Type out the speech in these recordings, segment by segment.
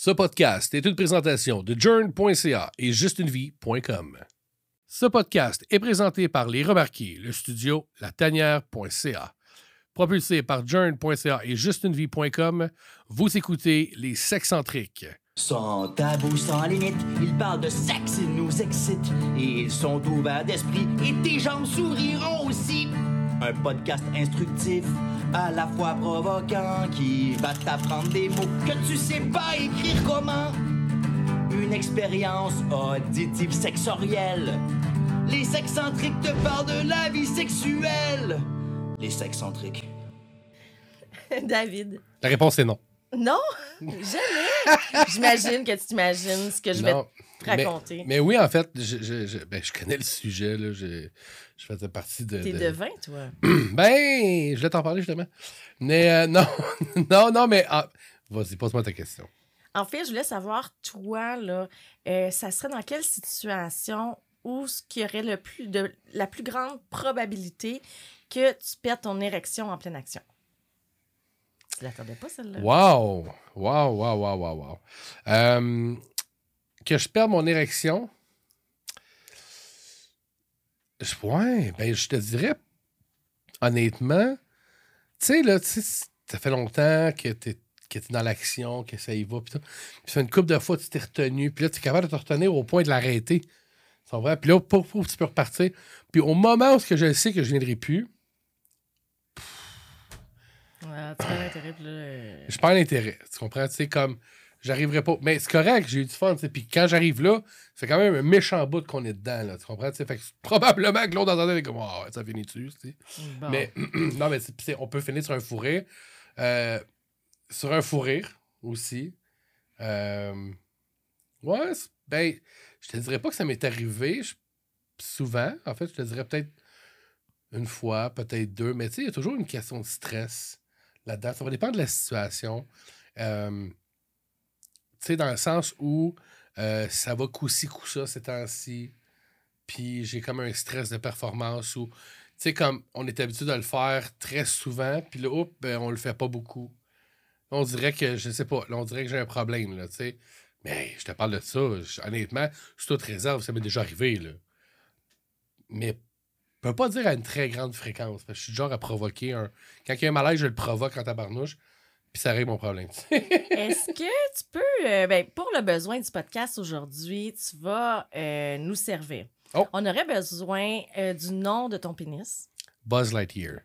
Ce podcast est une présentation de journ.ca et justunevie.com. Ce podcast est présenté par Les Remarqués, le studio latanière.ca. Propulsé par journ.ca et justunevie.com, vous écoutez Les Sexcentriques. Sans tabou, sans limite, ils parlent de sexe, ils nous excitent. Et ils sont ouverts d'esprit, et tes gens souriront aussi. Un podcast instructif, à la fois provoquant, qui va t'apprendre des mots que tu sais pas écrire comment. Une expérience auditive sexorielle. Les sexcentriques te parlent de la vie sexuelle. Les sexcentriques. David. La réponse est non. Non, jamais. J'imagine que tu t'imagines ce que je vais raconter. Mais, mais oui, en fait, je, je, je- ben, je connais le sujet. Là, je, faisais partie de. T'es de- devin, toi. Ben, je voulais t'en parler justement. Mais euh, non, non, non, mais. ah, Vas-y, pose-moi ta question. En fait, je voulais savoir, toi, là, euh, ça serait dans quelle situation où ce qui aurait le plus de la plus grande probabilité que tu perds ton érection en pleine action? Tu l'attendais pas, celle-là? Wow! Wow, wow, wow, wow, wow. Euh, que je perde mon érection. Je, ouais, ben, je te dirais, honnêtement, tu sais, là, tu sais, ça fait longtemps que t'es que t'es dans l'action, que ça y va, puis ça une couple de fois, tu t'es retenu, puis là, tu es capable de te retenir au point de l'arrêter. C'est vrai? Puis là, pour, pour, tu peux repartir. Puis au moment où que je sais que je ne viendrai plus, Ouais, tu perds l'intérêt, euh, je perds l'intérêt. Tu comprends? Tu sais, comme, j'arriverai pas. Mais c'est correct, j'ai eu du fun. Puis quand j'arrive là, c'est quand même un méchant bout qu'on est dedans, là. Tu comprends? Tu sais, fait que probablement que l'autre entendait comme, oh, ça finit dessus, bon. Mais, non, mais c'est- on peut finir sur un fou rire. Euh, sur un fou rire aussi. Euh, ouais, ben, je te dirais pas que ça m'est arrivé je- souvent. En fait, je te dirais peut-être une fois, peut-être deux. Mais tu sais, il y a toujours une question de stress là-dedans. Ça va dépendre de la situation. Euh, sais, dans le sens où euh, ça va coup-ci, coup-ça ces temps-ci. Puis j'ai comme un stress de performance où, tu sais, comme on est habitué de le faire très souvent, puis là, oups, ben, on le fait pas beaucoup. On dirait que, je sais pas, là, on dirait que j'ai un problème, là, tu sais. Mais je te parle de ça, honnêtement, c'est toute réserve, ça m'est déjà arrivé, là. Mais je peux pas dire à une très grande fréquence, je suis genre à provoquer un... Quand il y a un malaise, je le provoque en tabarnouche, puis ça règle mon problème. Est-ce que tu peux, euh, ben, pour le besoin du podcast aujourd'hui, tu vas euh, nous servir? Oh. On aurait besoin euh, du nom de ton pénis. Buzz Lightyear.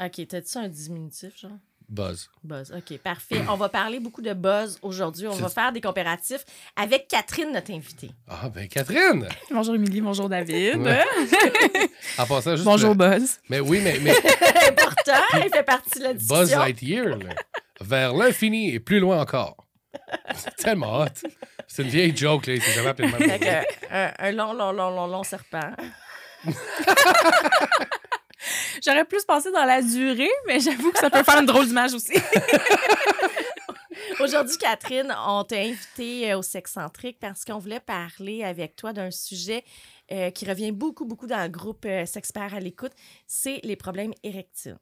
OK, t'as-tu un diminutif, genre? Buzz. Buzz. OK, parfait. On va parler beaucoup de buzz aujourd'hui. On va faire des comparatifs avec Catherine, notre invitée. Ah, ben Catherine! Bonjour Émilie, bonjour David. Ouais. En passant, juste... bonjour le- Buzz. Mais oui, mais, mais Important, elle fait partie de la discussion. Buzz Lightyear, là, vers l'infini et plus loin encore. C'est tellement hot. C'est une vieille joke, là. Il s'est jamais appelé de même. un, un long, long, long, long, long serpent. J'aurais plus pensé dans la durée, mais j'avoue que ça peut faire une drôle d'image aussi. Aujourd'hui, Catherine, on t'a invité euh, au Sexcentrique parce qu'on voulait parler avec toi d'un sujet euh, qui revient beaucoup, beaucoup dans le groupe euh, Sexpert à l'écoute, c'est les problèmes érectiles.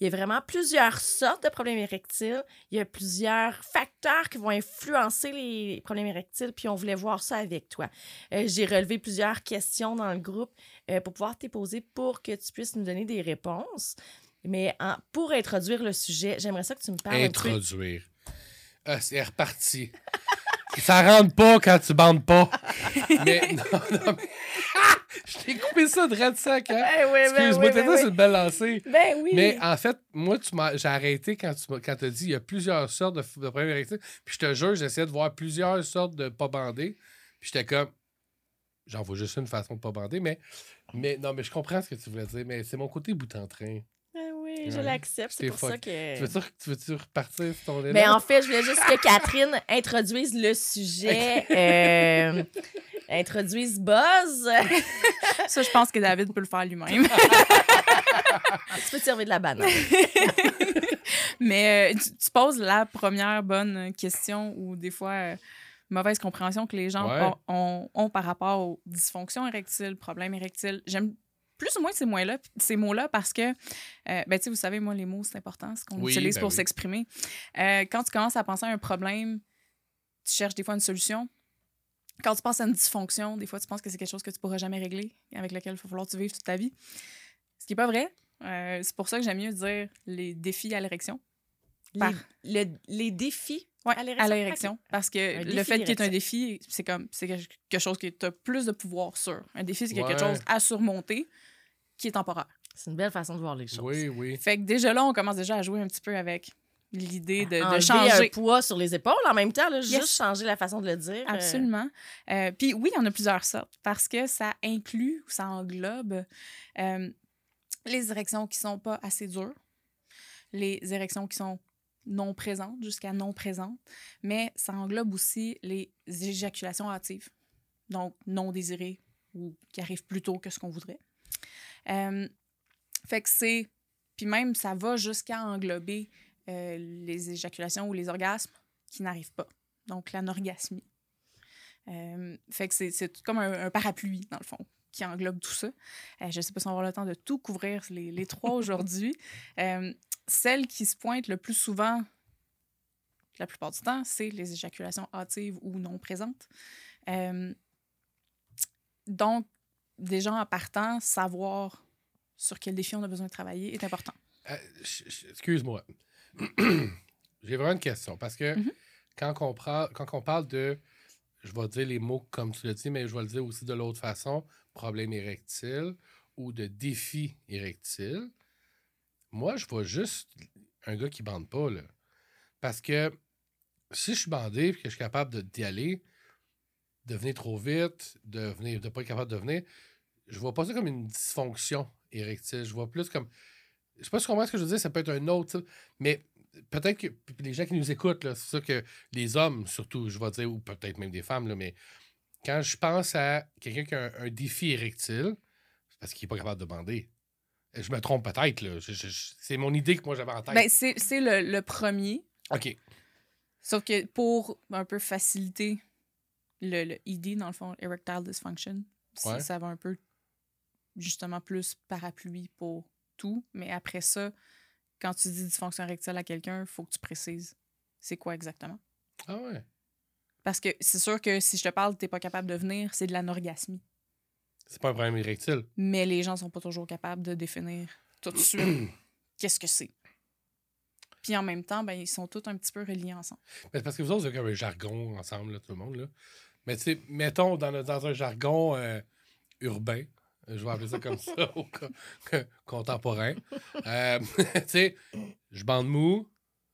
Il y a vraiment plusieurs sortes de problèmes érectiles. Il y a plusieurs facteurs qui vont influencer les problèmes érectiles, puis on voulait voir ça avec toi. Euh, J'ai relevé plusieurs questions dans le groupe euh, pour pouvoir te poser pour que tu puisses nous donner des réponses. Mais en- pour introduire le sujet, j'aimerais ça que tu me parles un peu Introduire. Ah, c'est reparti. Ça rentre pas quand tu bandes pas. mais non, non, mais. Je t'ai coupé ça de red sac, hein? Eh oui, ben Excuse-moi, oui, t'as ben dit, c'est oui. une belle lancée. Ben oui. Mais en fait, moi, tu m'as- j'ai arrêté quand tu m'as quand as dit il y a plusieurs sortes de, de problèmes érectiles. Puis je te jure, j'essayais de voir plusieurs sortes de pas bandés. Puis j'étais comme, j'en vois juste une façon de pas bander. Mais, mais non, mais je comprends ce que tu voulais dire. Mais c'est mon côté bout en train. Ben oui, je l'accepte. C'est pour ça que. Tu veux-tu, tu veux-tu repartir sur ton élan? Mais en fait, je voulais juste que Catherine introduise le sujet, euh, introduise Buzz. Ça, je pense que David peut le faire lui-même. tu peux te servir de la banane. Mais euh, tu, tu poses la première bonne question ou des fois euh, mauvaise compréhension que les gens Ouais. ont, ont- ont par rapport aux dysfonctions érectiles, problèmes érectiles. J'aime plus ou moins ces mots-là, ces mots-là parce que, euh, ben, tu sais, vous savez, moi, les mots, c'est important, ce qu'on Oui, utilise ben pour oui. s'exprimer. Euh, quand tu commences à penser à un problème tu cherches des fois une solution. Quand tu penses à une dysfonction, des fois, tu penses que c'est quelque chose que tu pourras jamais régler, avec lequel il va falloir que tu vives toute ta vie. Ce qui n'est pas vrai. Euh, c'est pour ça que j'aime mieux dire les défis à l'érection. Les, Par- le- les défis Ouais, à l'érection. Parce que Un le défi fait qu'il y ait un défi, c'est comme c'est quelque chose que tu as plus de pouvoir sur. Un défi, c'est quelque Ouais. chose à surmonter qui est temporaire. C'est une belle façon de voir les choses. Oui, oui. Fait que déjà là, on commence déjà à jouer un petit peu avec l'idée de, changer. un poids sur les épaules en même temps, là, Yes. juste changer la façon de le dire. euh, Absolument. Euh, Puis oui, il y en a plusieurs sortes parce que ça inclut ou ça englobe euh, les érections qui sont pas assez dures, les érections qui sont non présentes jusqu'à non présentes, mais ça englobe aussi les éjaculations hâtives, donc non désirées ou qui arrivent plus tôt que ce qu'on voudrait. Fait que c'est. Puis même, ça va jusqu'à englober euh, les éjaculations ou les orgasmes qui n'arrivent pas. Donc, l'anorgasmie. Euh, fait que c'est- comme un, un parapluie, dans le fond, qui englobe tout ça. Euh, je ne sais pas si on va avoir le temps de tout couvrir les, les trois aujourd'hui. Celle qui se pointe le plus souvent, la plupart du temps, c'est les éjaculations hâtives ou non présentes. Donc, déjà en partant, savoir sur quel défi on a besoin de travailler est important. Euh, Excuse-moi. J'ai vraiment une question parce que Mhm. quand, on prend, quand on parle de, je vais dire les mots comme tu l'as dit, mais je vais le dire aussi de l'autre façon, problème érectile ou de défi érectile, moi, je vois juste un gars qui bande pas, là. Parce que si je suis bandé et que je suis capable d'y aller, de venir trop vite, de de pas être capable de venir, je vois pas ça comme une dysfonction érectile. Je vois plus comme. Je sais pas si tu comprends ce que je veux dire, ça peut être un autre, mais peut-être que les gens qui nous écoutent, c'est ça que les hommes, surtout, je vais dire, ou peut-être même des femmes, là, mais quand je pense à quelqu'un qui a un, un défi érectile, c'est parce qu'il n'est pas capable de bander. Et Je me trompe peut-être, là. C'est mon idée que moi j'avais en tête. Ben, c'est le, le premier, OK. sauf que pour un peu faciliter le, le ID, dans le fond, erectile dysfunction, ça- Ouais. ça va un peu justement plus parapluie pour tout. Mais après ça, quand tu dis dysfonction érectile à quelqu'un, il faut que tu précises c'est quoi exactement. Ah ouais. Parce que c'est sûr que si je te parle, tu n'es pas capable de venir, c'est de l'anorgasmie. C'est pas un problème érectile. Mais les gens sont pas toujours capables de définir tout de suite qu'est-ce que c'est. Puis en même temps, ben, ils sont tous un petit peu reliés ensemble. Mais parce que vous autres, vous avez comme un jargon ensemble, là, tout le monde. Là. Mais tu sais, mettons dans, le- dans un jargon euh, urbain, je vais appeler ça comme ça, au co- co- contemporain. Euh, tu sais, je bande mou,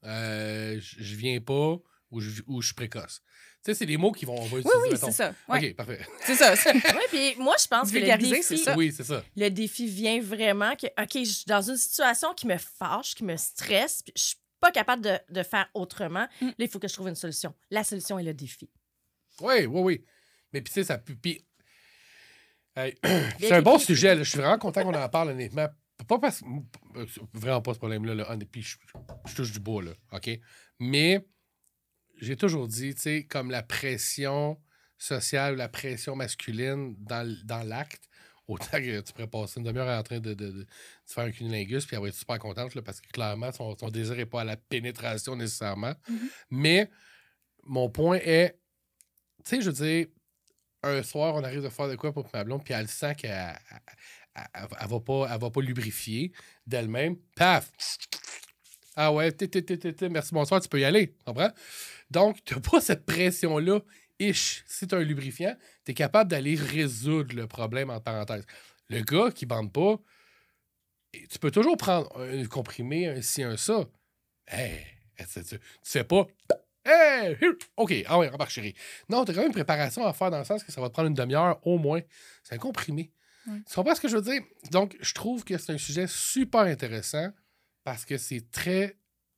euh, je viens pas ou je, ou je suis précoce. Tu sais, c'est des mots qui vont. On va Oui, utiliser, oui, c'est ça. Ouais, OK, parfait. C'est ça. Oui, puis moi, je pense que le Vulgariser, défi, c'est ça. Oui, c'est ça. le défi vient vraiment que, OK, je suis dans une situation qui me fâche, qui me stresse, puis je suis pas capable de, de faire autrement. Mm. Là, il faut que je trouve une solution. La solution est le défi. Oui, oui, oui. Mais puis, tu sais, ça puis- Hey, c'est un bon sujet. là. Je suis vraiment content qu'on en parle, honnêtement. Pas parce euh, Vraiment pas ce problème-là. Là. Puis, je, je touche du bois, là. OK? Mais j'ai toujours dit, tu sais, comme la pression sociale ou la pression masculine dans, dans l'acte, autant que tu pourrais passer une demi-heure en train de, de- de- de faire un cunilingus, puis elle va être super contente, là, parce que clairement, son, son désir n'est pas à la pénétration nécessairement. Mhm. Mais mon point est, tu sais, je veux dire, un soir, on arrive de faire de quoi pour ma blonde, puis elle sent qu'elle elle, va, pas, elle va pas lubrifier d'elle-même. Paf! Ah ouais, té, merci, bonsoir, tu peux y aller. Comprends? Donc, tu n'as pas cette pression-là. Ish, si tu un lubrifiant, tu es capable d'aller résoudre le problème en parenthèse. Le gars qui bande pas, tu peux toujours prendre un comprimé, un ci, un ça. Hey, tu, tu, tu fais pas? Hey, OK, ah ouais, remarque, chérie. Non, tu as quand même une préparation à faire dans le sens que ça va te prendre une demi-heure au moins. C'est un comprimé. Ouais. Tu comprends ce que je veux dire? Donc, je trouve que c'est un sujet super intéressant parce que c'est très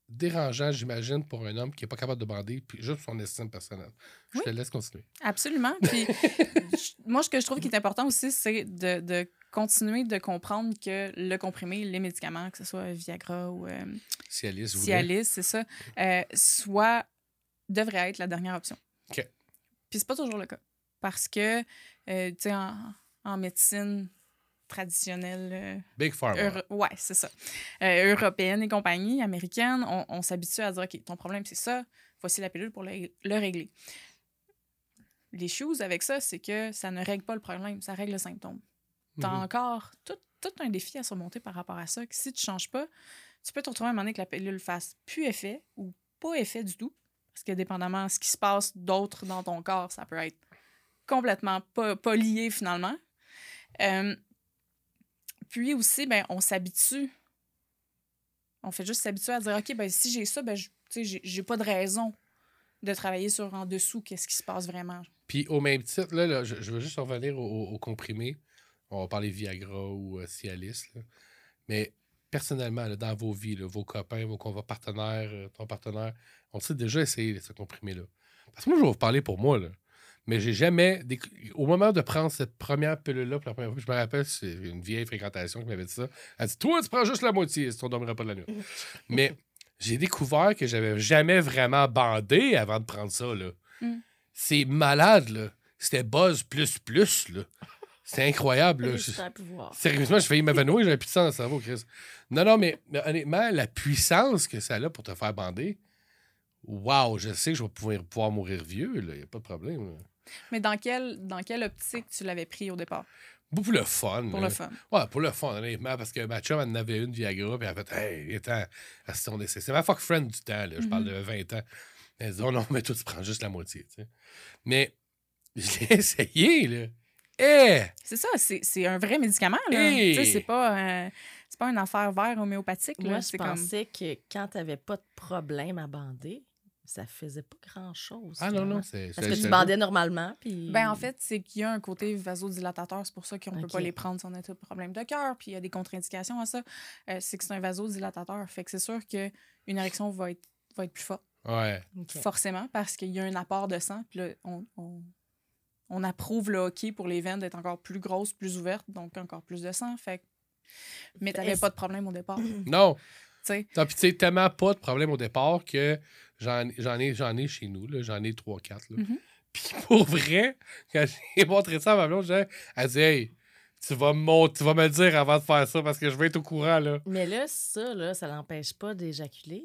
dérangeant, j'imagine, pour un homme qui n'est pas capable de bander, puis juste son estime personnelle. Je Oui. te laisse continuer. Absolument. Puis moi, ce que je trouve qui est important aussi, c'est de, de continuer de comprendre que le comprimé, les médicaments, que ce soit Viagra ou euh, voulait. Cialis, c'est ça, euh, soit devrait être la dernière option. OK. Puis c'est pas toujours le cas. Parce que, euh, tu sais, en, en médecine traditionnelle, euh, Big Pharma. Ouais, c'est ça. Euh, européenne et compagnie, américaine, on, on s'habitue à dire OK, ton problème, c'est ça, voici la pilule pour le, le régler. Les shoes avec ça, c'est que ça ne règle pas le problème, ça règle le symptôme. Tu as Mhm. encore tout, tout un défi à surmonter par rapport à ça. Que si tu ne changes pas, tu peux te retrouver à un moment donné que la pilule fasse plus effet ou pas effet du tout. Parce que dépendamment de ce qui se passe d'autre dans ton corps, ça peut être complètement pas, pas lié finalement. Euh, puis aussi, ben, on s'habitue. On fait juste s'habituer à dire, OK, ben, si j'ai ça, ben, j'ai pas de raison de travailler sur en dessous qu'est-ce qui se passe vraiment. Puis au même titre, là, là, je, veux juste revenir au- au comprimé. On va parler Viagra ou euh, Cialis. là. Mais personnellement, là, dans vos vies, là, vos copains, vos partenaires, euh, ton partenaire, on s'est déjà essayé ce comprimé-là. Parce que moi, je vais vous parler pour moi. Là. Mais j'ai jamais. déc- Au moment de prendre cette première pilule-là, pour la première fois, je me rappelle, c'est une vieille fréquentation qui m'avait dit ça. Elle dit Toi, tu prends juste la moitié, si tu ne dormiras pas de la nuit. Mais j'ai découvert que j'avais jamais vraiment bandé avant de prendre ça. Là. Mm. C'est malade, là. C'était buzz plus plus, là. C'est incroyable, là. Je-. Sérieusement, je failli m'évanouir, j'avais plus de sang dans le cerveau, Chris. Non, non, mais, mais honnêtement, la puissance que ça a pour te faire bander, waouh, je sais que je vais pouvoir, pouvoir mourir vieux, là. Il a pas de problème. là. Mais dans quelle, dans quelle optique tu l'avais pris au départ? Beaucoup pour le fun. Pour là. le fun. Ouais, pour le fun, honnêtement, parce que ma chum, elle en avait une Viagra, puis elle a fait, hey, attends, asti, on essaie. c'est ma fuck friend du temps, là, je parle de 20 ans. Elle dit, oh non, mais toi, tu prends juste la moitié, tu sais. Mais je l'ai essayé, là. Eh! C'est ça, c'est c'est un vrai médicament. Tu sais, C'est pas, euh, c'est pas une affaire vert homéopathique. là. Moi, je comme... pensais que quand tu n'avais pas de problème à bander, ça faisait pas grand-chose. Ah non, non, c'est. Parce que tu bandais normalement, puis... Ben, en fait, c'est qu'il y a un côté vasodilatateur. C'est pour ça qu'on ne peut pas les prendre si on a des problèmes de cœur. Puis il y a des contre-indications à ça. Euh, c'est que c'est un vasodilatateur. Fait que c'est sûr qu'une érection va être, va être plus forte, Ouais. Forcément, parce qu'il y a un apport de sang. Puis là, on, on, on approuve le hockey pour les veines d'être encore plus grosses, plus ouvertes, donc encore plus de sang. Fait que... Mais tu n'avais Est-ce- pas de problème au départ. tu Non, tu sais, tellement pas de problème au départ que j'en j'en ai, j'en ai chez nous, là, j'en ai 3-4. là. Mhm. Puis pour vrai, quand j'ai montré ça à ma blonde, j'ai- elle dit Hey, tu vas, me mon- tu vas me le dire avant de faire ça parce que je vais être au courant. là. Mais là, ça, là, ça l'empêche pas d'éjaculer.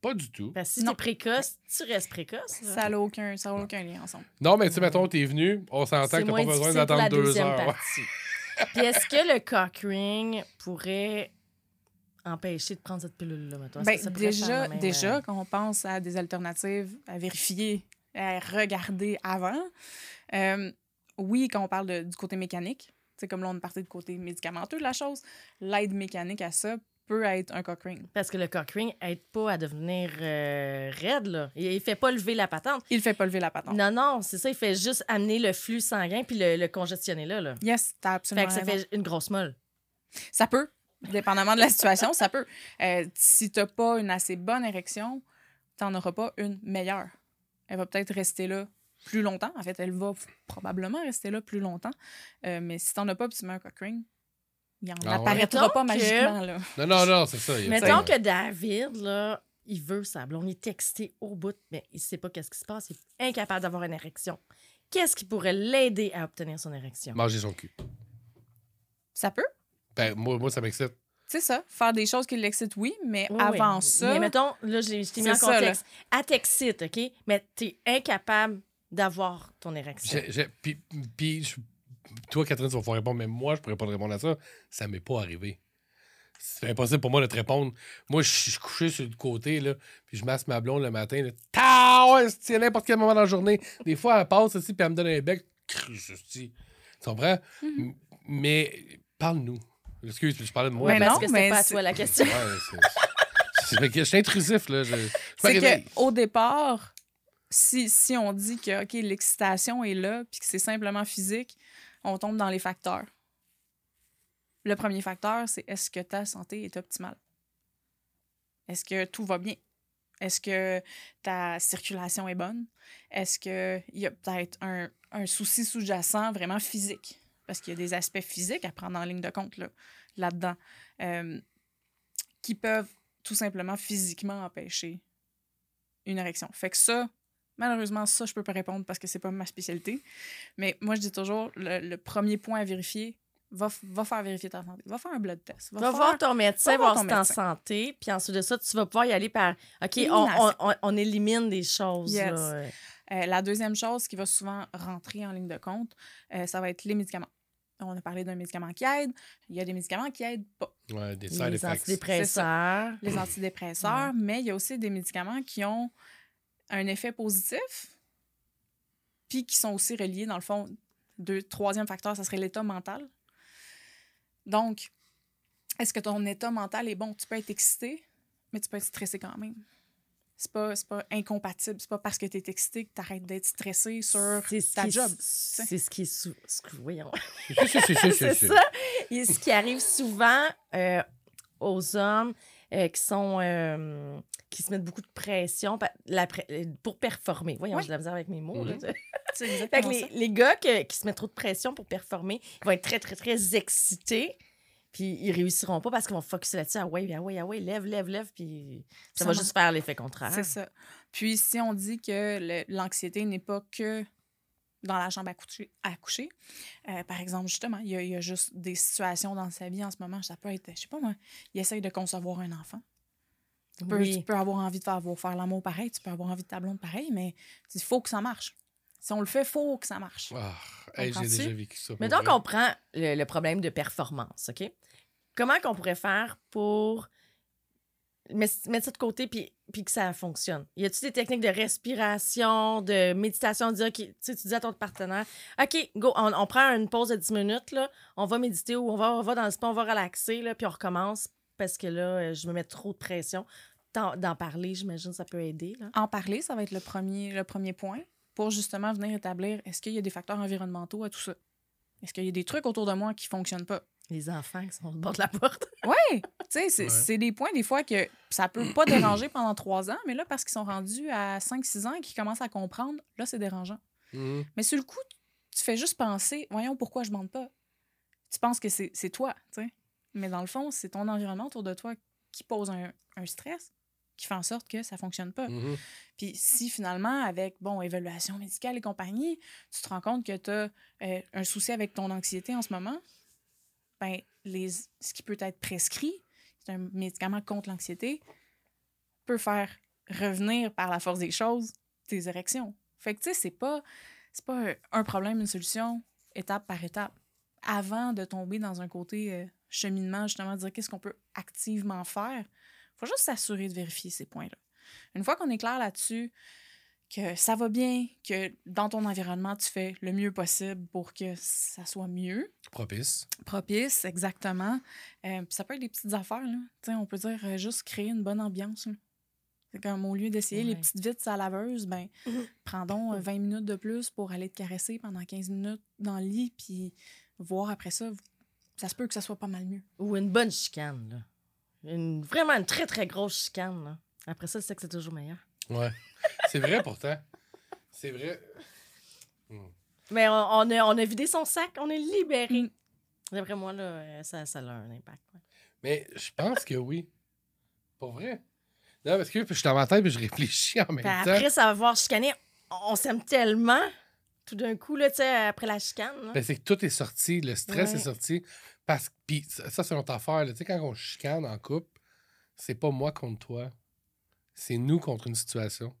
Pas du tout. Parce que si t'es précoce, tu restes précoce. là. Ça n'a aucun, ça a aucun lien ensemble. Non, mais tu sais, mettons, t'es venu, on s'entend C'est que t'as moins pas besoin difficile pour la d'attendre deux deuxième heures. ouais. partie. Puis est-ce que le cock ring pourrait empêcher de prendre cette pilule-là, mettons? Est-ce Ben, que ça pourrait faire déjà, la même, déjà, euh, quand on pense à des alternatives à vérifier, à regarder avant, euh, oui, quand on parle de- du côté mécanique, c'est comme là, on est parti du côté médicamenteux de la chose, l'aide mécanique à ça peut être un cock ring. Parce que le cock ring aide pas à devenir euh, raide, là. Il, il fait pas lever la patente. Il fait pas lever la patente. Non, non, c'est ça. Il fait juste amener le flux sanguin puis le, le congestionner là, là. Yes, t'as Fait absolument que ça raison. fait une grosse molle. Ça peut, dépendamment de la situation, ça peut. Euh, si t'as pas une assez bonne érection, t'en auras pas une meilleure. Elle va peut-être rester là plus longtemps. En fait, elle va probablement rester là plus longtemps. Euh, mais si t'en as pas, puis tu mets un cock ring, il en Ah apparaîtra pas que- magiquement, là. Non, non, non, c'est ça. il Mettons que David, là, il veut ça. On est texté au bout, mais il sait pas qu'est-ce qui se passe. Il est incapable d'avoir une érection. Qu'est-ce qui pourrait l'aider à obtenir son érection? Manger son cul. Ça peut. Ben, moi, moi, ça m'excite. C'est ça. Faire des choses qui l'excitent, oui, mais Oui, avant oui. ça. Mais mettons, là, j'ai- je t'ai mis en C'est ça, contexte. Elle t'excite, OK? Mais t'es incapable d'avoir ton érection. Puis je- toi, Catherine, tu vas pouvoir répondre, mais moi, je pourrais pas te répondre à ça. Ça m'est pas arrivé. C'est impossible pour moi de te répondre. Moi, je suis couché sur le côté, là, puis je masse ma blonde le matin. C'est à n'importe quel moment dans la journée? Des fois, elle passe aussi, puis elle me donne un bec. Tu comprends? M- Mais parle-nous. Excuse, je parlais de moi. Mais parce non, que c'est mais pas à toi la question. Ouais, c'est- c'est- c'est- Je suis intrusif, là. Je, C'est qu'au départ, si, si on dit que ok l'excitation est là, puis que c'est simplement physique, on tombe dans les facteurs. Le premier facteur, c'est est-ce que ta santé est optimale? Est-ce que tout va bien? Est-ce que ta circulation est bonne? Est-ce qu'il y a peut-être un, souci sous-jacent vraiment physique? Parce qu'il y a des aspects physiques à prendre en ligne de compte là- là-dedans euh, qui peuvent tout simplement physiquement empêcher une érection. Fait que ça, malheureusement, ça, je peux pas répondre parce que c'est pas ma spécialité. Mais moi, je dis toujours, le, le premier point à vérifier, va, va faire vérifier ta santé. Va faire un blood test. Va faire- voir ton médecin, va voir ton si t'es en santé, puis ensuite de ça, tu vas pouvoir y aller par OK, on, on, on- on élimine des choses. Yes. là. Euh, la deuxième chose qui va souvent rentrer en ligne de compte, euh, ça va être les médicaments. On a parlé d'un médicament qui aide. Il y a des médicaments qui aident pas. Ouais, des side Les effects. antidépresseurs. Les antidépresseurs, mais il y a aussi des médicaments qui ont un effet positif, puis qui sont aussi reliés, dans le fond, deux, troisième facteur, ça serait l'état mental. Donc, est-ce que ton état mental est bon? Tu peux être excité, mais tu peux être stressé quand même. C'est pas, c'est pas incompatible. C'est pas parce que tu es excité que tu arrêtes d'être stressé sur ta job. C'est ce qui est c'est si. ça. Et ce qui arrive souvent euh, aux hommes euh, qui sont euh, qui se mettent beaucoup de pression euh, pour performer. Voyons, Oui. j'ai de la misère avec mes mots. là. Mhm. C'est Fait que exactement les, gars que- qui se mettent trop de pression pour performer, ils vont être très, très, très excités. Puis ils réussiront pas parce qu'ils vont focuser là-dessus. Ah ouais, ah ouais, ah ouais, lève, lève, lève. Puis ça, Ça va juste faire l'effet contraire. C'est ça. Puis si on dit que l'anxiété n'est pas que dans la chambre à coucher, à coucher euh, par exemple, justement, il y, a, il y a juste des situations dans sa vie en ce moment, ça peut être, je sais pas moi, il essaye de concevoir un enfant. Tu peux, Oui. tu peux avoir envie de faire, faire l'amour pareil, tu peux avoir envie de ta blonde pareil, mais il faut que ça marche. Si on le fait, il faut que ça marche. Ah, hey, j'ai Comprends-tu? déjà vécu ça. Mais donc, vrai. on prend le, le problème de performance, OK? Comment qu'on pourrait faire pour mettre ça de côté puis, puis que ça fonctionne? Y a-t-il des techniques de respiration, de méditation, de dire, tu dis à ton partenaire, OK, go, on, prend une pause de 10 minutes, là, on va méditer ou on va, on va dans le spa, on va relaxer, là, puis on recommence parce que là, euh, je me mets trop de pression. D'en parler, j'imagine, ça peut aider. En parler, ça va être le premier, le premier point pour justement venir établir est-ce qu'il y a des facteurs environnementaux à tout ça? Est-ce qu'il y a des trucs autour de moi qui fonctionnent pas? Les enfants qui sont au bord de la porte. Oui, tu sais, c'est des points des fois que ça peut pas déranger pendant trois ans, mais là, parce qu'ils sont rendus à 5-6 ans et qu'ils commencent à comprendre, là, c'est dérangeant. Mhm. Mais sur le coup, tu fais juste penser, voyons pourquoi je bande pas. Tu penses que c'est c'est toi, tu sais. Mais dans le fond, c'est ton environnement autour de toi qui pose un, un stress, qui fait en sorte que ça fonctionne pas. Mhm. Puis si finalement, avec, bon, évaluation médicale et compagnie, tu te rends compte que tu as un souci avec ton anxiété en ce moment, ben, les, ce qui peut être prescrit, c'est un médicament contre l'anxiété, peut faire revenir par la force des choses tes érections. Fait que, tu sais, c'est pas, pas un- un problème, une solution, étape par étape. Avant de tomber dans un côté euh, cheminement, justement, de dire qu'est-ce qu'on peut activement faire, faut juste s'assurer de vérifier ces points-là. Une fois qu'on est clair là-dessus, que ça va bien, que dans ton environnement, tu fais le mieux possible pour que ça soit mieux, Propice. propice, exactement. Euh, puis ça peut être des petites affaires, là. Tu sais, on peut dire euh, juste créer une bonne ambiance. là. C'est comme au lieu d'essayer les petites vites à la laveuse, ben, Mhm. prends donc euh, 20 minutes de plus pour aller te caresser pendant 15 minutes dans le lit, puis voir après ça. Ça se peut que ça soit pas mal mieux. Ou une bonne chicane, là. Une, vraiment une très, très grosse chicane, là. Après ça, c'est que c'est toujours meilleur. Ouais. C'est vrai pourtant. C'est vrai. Mais on, on a, on a vidé son sac, on est libéré. Mm. D'après moi, là, euh, ça, ça a un impact. ouais. Mais je pense que oui. Pour vrai. Non, parce que je suis dans ma tête et je réfléchis en même temps. après, ça va voir chicaner. On s'aime tellement, tout d'un coup, là, tu sais, après la chicane. Ben, c'est que tout est sorti, le stress Ouais. est sorti. Parce que, puis ça, ça, c'est notre affaire. là. Tu sais, quand on chicane en couple, c'est pas moi contre toi. C'est nous contre une situation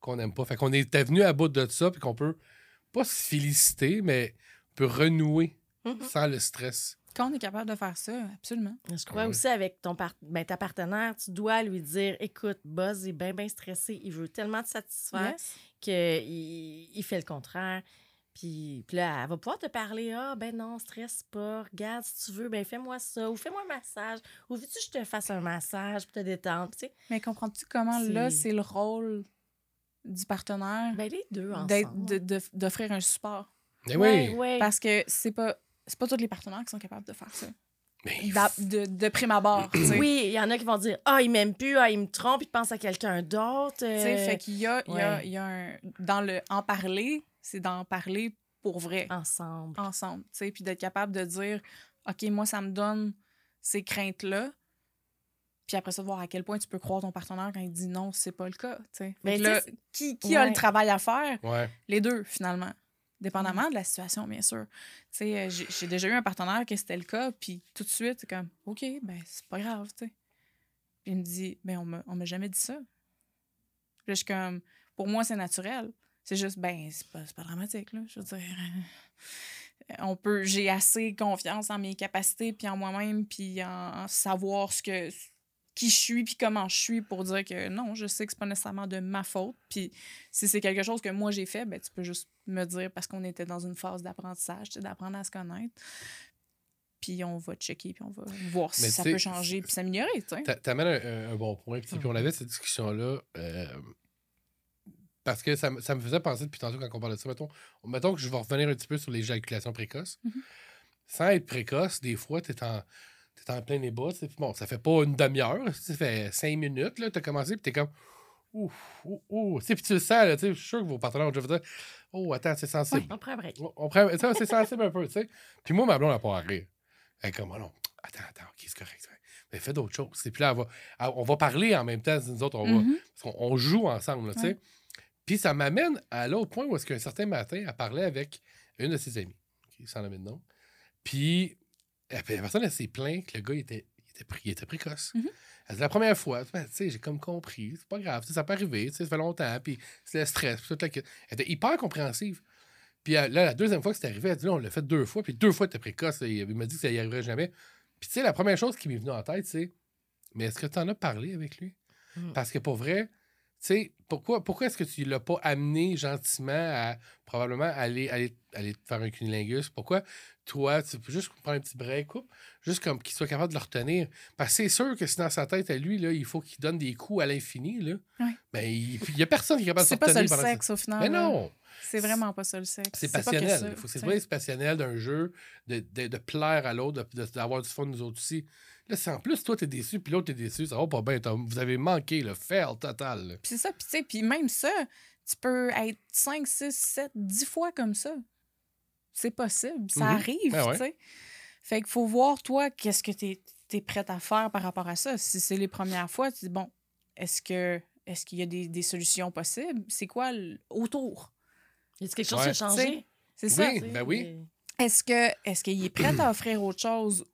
qu'on n'aime pas. Fait qu'on était venu à bout de ça, puis qu'on peut pas se féliciter, mais on peut renouer Mhm. sans le stress. Quand on est capable de faire ça, absolument. Je crois Ouais. aussi avec ton par- ben, ta partenaire, tu dois lui dire écoute, Buzz est bien, bien stressé, il veut tellement te satisfaire Yes. qu'il il fait le contraire. Puis, puis là, elle va pouvoir te parler Ah, ben non, stresse pas, regarde, si tu veux, ben fais-moi ça, ou fais-moi un massage, ou veux-tu que je te fasse un massage pour te détendre, tu sais. Mais comprends-tu comment là, C'est- le rôle du partenaire Ben les deux ensemble. de- de- d'offrir un support? Mais Ouais, oui. ouais. Parce que c'est pas c'est pas tous les partenaires qui sont capables de faire ça. Mais De, de prime abord, tu sais. Oui, il y en a qui vont dire Ah, il m'aime plus, ah, il me trompe, il pense à quelqu'un d'autre. Tu sais, euh, fait qu'il y a, il y a- y a un... Dans le en parler, c'est d'en parler pour vrai, ensemble. ensemble, tu sais, puis d'être capable de dire « OK, moi, ça me donne ces craintes-là », puis après ça, de voir à quel point tu peux croire ton partenaire quand il dit non, c'est pas le cas, tu sais. Fait Mais là, qui, qui a le travail à faire? Ouais. Les deux, finalement. Mm. Dépendamment de la situation, bien sûr. Tu sais, euh, j'ai j'ai déjà eu un partenaire que c'était le cas, puis tout de suite, c'est comme, OK, ben, c'est pas grave, tu sais. Puis il me dit, ben, on m'a on m'a jamais dit ça. Puis là, je suis comme, pour moi, c'est naturel. C'est juste, ben, c'est pas, c'est pas dramatique, là. Je veux dire. euh, On peut, j'ai assez confiance en mes capacités, puis en moi-même, puis en, savoir ce que, qui je suis, puis comment je suis pour dire que non, je sais que c'est pas nécessairement de ma faute. Puis si c'est quelque chose que moi j'ai fait, ben, tu peux juste me dire parce qu'on était dans une phase d'apprentissage, tu sais, d'apprendre à se connaître. Puis on va checker, puis on va voir si ça peut changer, puis s'améliorer, tu T'amènes un, un- bon point. Puis, puis on avait cette discussion-là euh, parce que ça, me- ça me faisait penser depuis tantôt quand on parlait de ça. Mettons, mettons que je vais revenir un petit peu sur l'éjaculation précoce. Mhm. Sans être précoce, des fois, t'es en, t'es en plein débat. tu Bon, ça fait pas une demi-heure, ça fait cinq minutes. Tu as commencé, puis t'es comme. Ouh, ouh, ouh. Tu sais, Puis tu le sens, là, tu je suis sûr que vos partenaires ont déjà fait dire Oh, attends, c'est sensible. On prend un break. On- prend, ça, c'est sensible un peu, tu sais. Puis moi, ma blonde n'a pas à rire. Elle est comme, oh non, attends, attends, ok, c'est correct. Mais fais d'autres choses. Et puis là, elle va- elle- on va parler en même temps, nous autres, on, va, Mhm. parce qu'on- on joue ensemble, là, tu sais. Ouais. Puis ça m'amène à l'autre point où est-ce qu'un certain matin, elle parlait avec une de ses amies, qui nommer de nom. Puis la personne, elle s'est plainte que le gars, il était, il était, pré- il était précoce. Mhm. Elle dit, la première fois, tu sais, j'ai comme compris, c'est pas grave, ça peut arriver, ça fait longtemps, puis c'est le stress, puis toute la... Elle était hyper compréhensive. Puis euh, là, la deuxième fois que c'est arrivé, elle dit, là, on l'a fait deux fois, puis deux fois, t'es précoce, et il m'a dit que ça y arriverait jamais. Puis tu sais, la première chose qui m'est venue en tête, c'est, mais est-ce que tu en as parlé avec lui? Mm. Parce que pour vrai, sais, pourquoi, pourquoi est-ce que tu l'as pas amené gentiment à probablement aller, aller, aller te faire un cunilingus? Pourquoi toi, tu peux juste prendre un petit break, coupe, juste comme qu'il soit capable de le retenir? Parce que c'est sûr que si dans sa tête, à lui, là, il faut qu'il donne des coups à l'infini, là. Ben, il n'y a personne qui est capable de se C'est pas ça retenir le sexe, au final. Mais non! C'est vraiment pas ça le sexe. C'est pas passionnel. ça, Il faut que tu c'est pas passionnel d'un jeu, de, de, de plaire à l'autre, d'avoir du fun nous autres aussi. Là, si en plus, toi, t'es déçu, puis l'autre, t'es déçu, ça va pas bien. t'as- Vous avez manqué le fail total. Puis c'est ça, puis tu sais, puis même ça, tu peux être 5, 6, 7, 10 fois comme ça. C'est possible, ça Mhm. arrive, Ben ouais. tu sais. Fait qu'il faut voir, toi, qu'est-ce que tu es, prête à faire par rapport à ça. Si c'est les premières fois, tu dis, bon, est-ce que est-ce qu'il y a des, des solutions possibles? C'est quoi le- autour? Y a quelque chose Ouais. a changé? C'est ça. Oui, ben oui. Est-ce que est-ce qu'il est prêt à offrir autre chose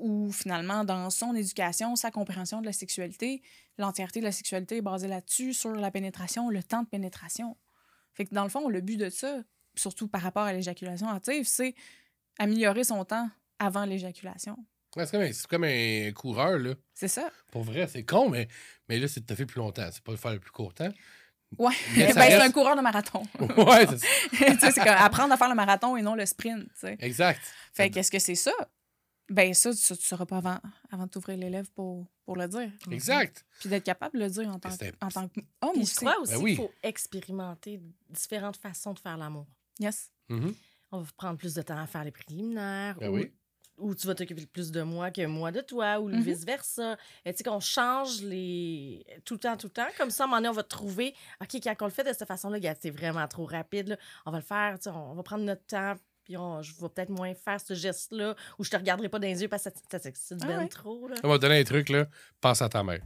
ou finalement dans son éducation, sa compréhension de la sexualité, l'entièreté de la sexualité est basée là-dessus sur la pénétration, le temps de pénétration. Fait que dans le fond, le but de ça, surtout par rapport à l'éjaculation hâtive, c'est améliorer son temps avant l'éjaculation. Ouais, c'est, comme un, c'est comme un coureur, là. C'est ça. Pour vrai, c'est con, mais, mais là, c'est de te faire plus longtemps. C'est pas de faire le plus court temps. Ouais. Ben, ça c'est reste- un coureur de marathon. ouais, c'est ça. Tu sais, c'est comme apprendre à faire le marathon et non le sprint. tu sais. Exact. Fait qu'est-ce que c'est ça? Ben ça, tu ne sauras pas avant, avant de t'ouvrir les lèvres pour, pour le dire. Exact. Puis d'être capable de le dire en tant, en tant qu'homme Puis je aussi. crois aussi Ben oui. qu'il faut expérimenter différentes façons de faire l'amour. Yes. Mhm. On va prendre plus de temps à faire les préliminaires. Ben ou, oui. ou tu vas t'occuper plus de moi que moi de toi, ou le Mhm. vice-versa. Et Tu sais, qu'on change les... tout le temps, tout le temps. Comme ça, à un moment donné, on va trouver, OK, quand on le fait de cette façon-là, c'est vraiment trop rapide. là. On va le faire, tu sais, on va prendre notre temps, puis on, je vais peut-être moins faire ce geste-là, ou je te regarderai pas dans les yeux parce que ça, ça t'excite Ah ouais. trop. Là. On va te donner un truc, là. Pense à ta mère.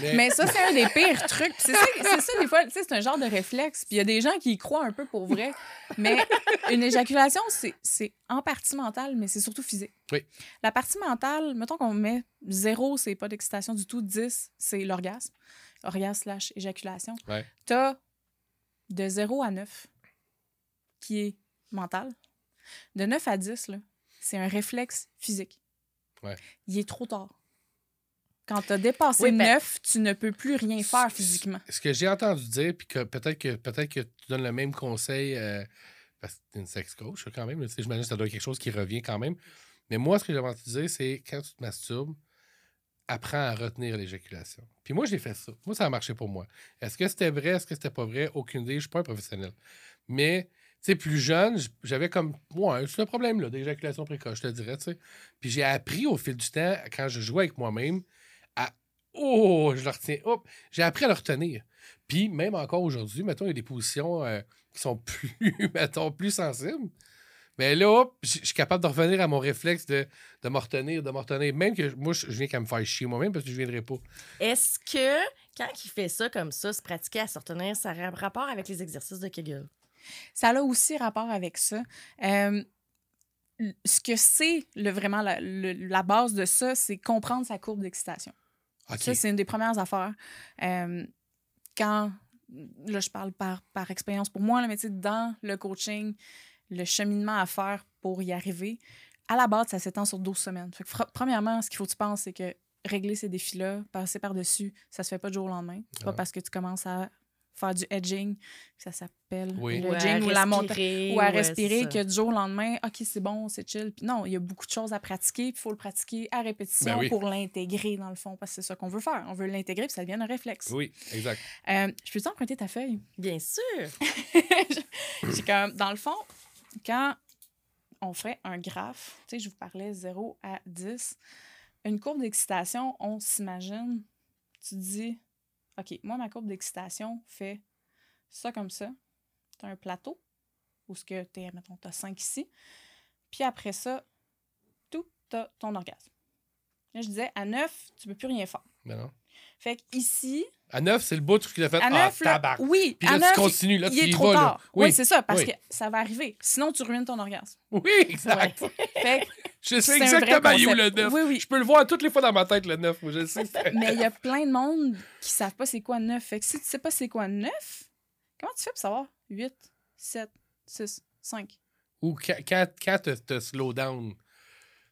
Mais, Mais ça, c'est un des pires trucs. C'est ça, c'est ça, des fois, tu sais, c'est un genre de réflexe. Puis il y a des gens qui y croient un peu pour vrai. Mais une éjaculation, c'est c'est en partie mentale, mais c'est surtout physique. Oui. La partie mentale, mettons qu'on met zéro, c'est pas d'excitation du tout, 10, c'est l'orgasme. Orgasme slash éjaculation. Ouais. T'as de 0 à 9, qui est mental. De 9 à 10, là, c'est un réflexe physique. Ouais. Il est trop tard. Quand tu as dépassé Oui, ben- 9, tu ne peux plus rien faire physiquement. Ce que j'ai entendu dire, puis que peut-être que peut-être que tu donnes le même conseil, euh, parce que tu es une sex coach quand même, j'imagine que ça doit être quelque chose qui revient quand même. Mais moi, ce que j'ai entendu dire, c'est quand tu te masturbes, apprends à retenir l'éjaculation. Puis moi, j'ai fait ça. Moi, ça a marché pour moi. Est-ce que c'était vrai, est-ce que c'était pas vrai? Aucune idée, je suis pas un professionnel. Mais, sais, plus jeune, j'avais comme, ouais, c'est un problème, là, d'éjaculation précoce, je te dirais. Puis j'ai appris au fil du temps, quand je jouais avec moi-même, à, oh, je le retiens, hop, j'ai appris à le retenir. Puis même encore aujourd'hui, mettons, il y a des positions euh, qui sont plus, mettons, plus sensibles. Mais là, hop, je suis capable de revenir à mon réflexe de, de me retenir, de me retenir. Même que moi, je viens qu'à me faire chier moi-même parce que je viendrai pas. Est-ce que, quand il fait ça comme ça, se pratiquer à se retenir, ça a rapport avec les exercices de Kegel? Ça a aussi rapport avec ça. Euh, ce que c'est le, vraiment la, le- la base de ça, c'est comprendre sa courbe d'excitation. Ça, c'est une des premières affaires. Euh, quand là, je parle par, par expérience pour moi, là, mais tu sais, dans le coaching, le cheminement à faire pour y arriver, à la base, ça s'étend sur 12 semaines. Fait que, fr- premièrement, ce qu'il faut que tu penses, c'est que régler ces défis-là, passer par-dessus, ça se fait pas du jour au lendemain. C'est pas parce que tu commences à faire du edging, ça s'appelle Oui. le Ou à edging ou la montée ou à respirer c'est que du jour au lendemain, OK, c'est bon, c'est chill. Puis non, il y a beaucoup de choses à pratiquer, puis il faut le pratiquer à répétition Ben oui. pour l'intégrer dans le fond, parce que c'est ça qu'on veut faire. On veut l'intégrer, puis ça devient un réflexe. Oui, exact. Euh, je peux t'emprunter ta feuille? Bien sûr. J'ai comme, dans le fond, quand on ferait un graphe, tu sais, je vous parlais 0 à 10, une courbe d'excitation, on s'imagine, tu te dis, OK, moi, ma courbe d'excitation fait ça comme ça. Tu as un plateau où ce que tu mettons, tu as 5 ici. Puis après ça, tout, tu as ton orgasme. Là, je disais, à 9, tu peux plus rien faire. Ben non. Fait que ici, À 9, c'est le bout qu'il a fait. à ah, 9, là, tabac. oui, Puis à là, 9, tu continues. Là, il tu est y trop vas, tard. Oui, c'est ça, parce oui. que ça va arriver. Sinon, tu ruines ton orgasme. Oui, exact. Fait que Je sais exactement où le concept. 9. Oui, oui. Je peux le voir toutes les fois dans ma tête, le 9. Moi, je le sais. Mais il y a plein de monde qui savent pas c'est quoi 9. Fait que si tu sais pas c'est quoi 9, comment tu fais pour savoir? 8, 7, 6, 5? Ou quand, quand, quand te, te slow down.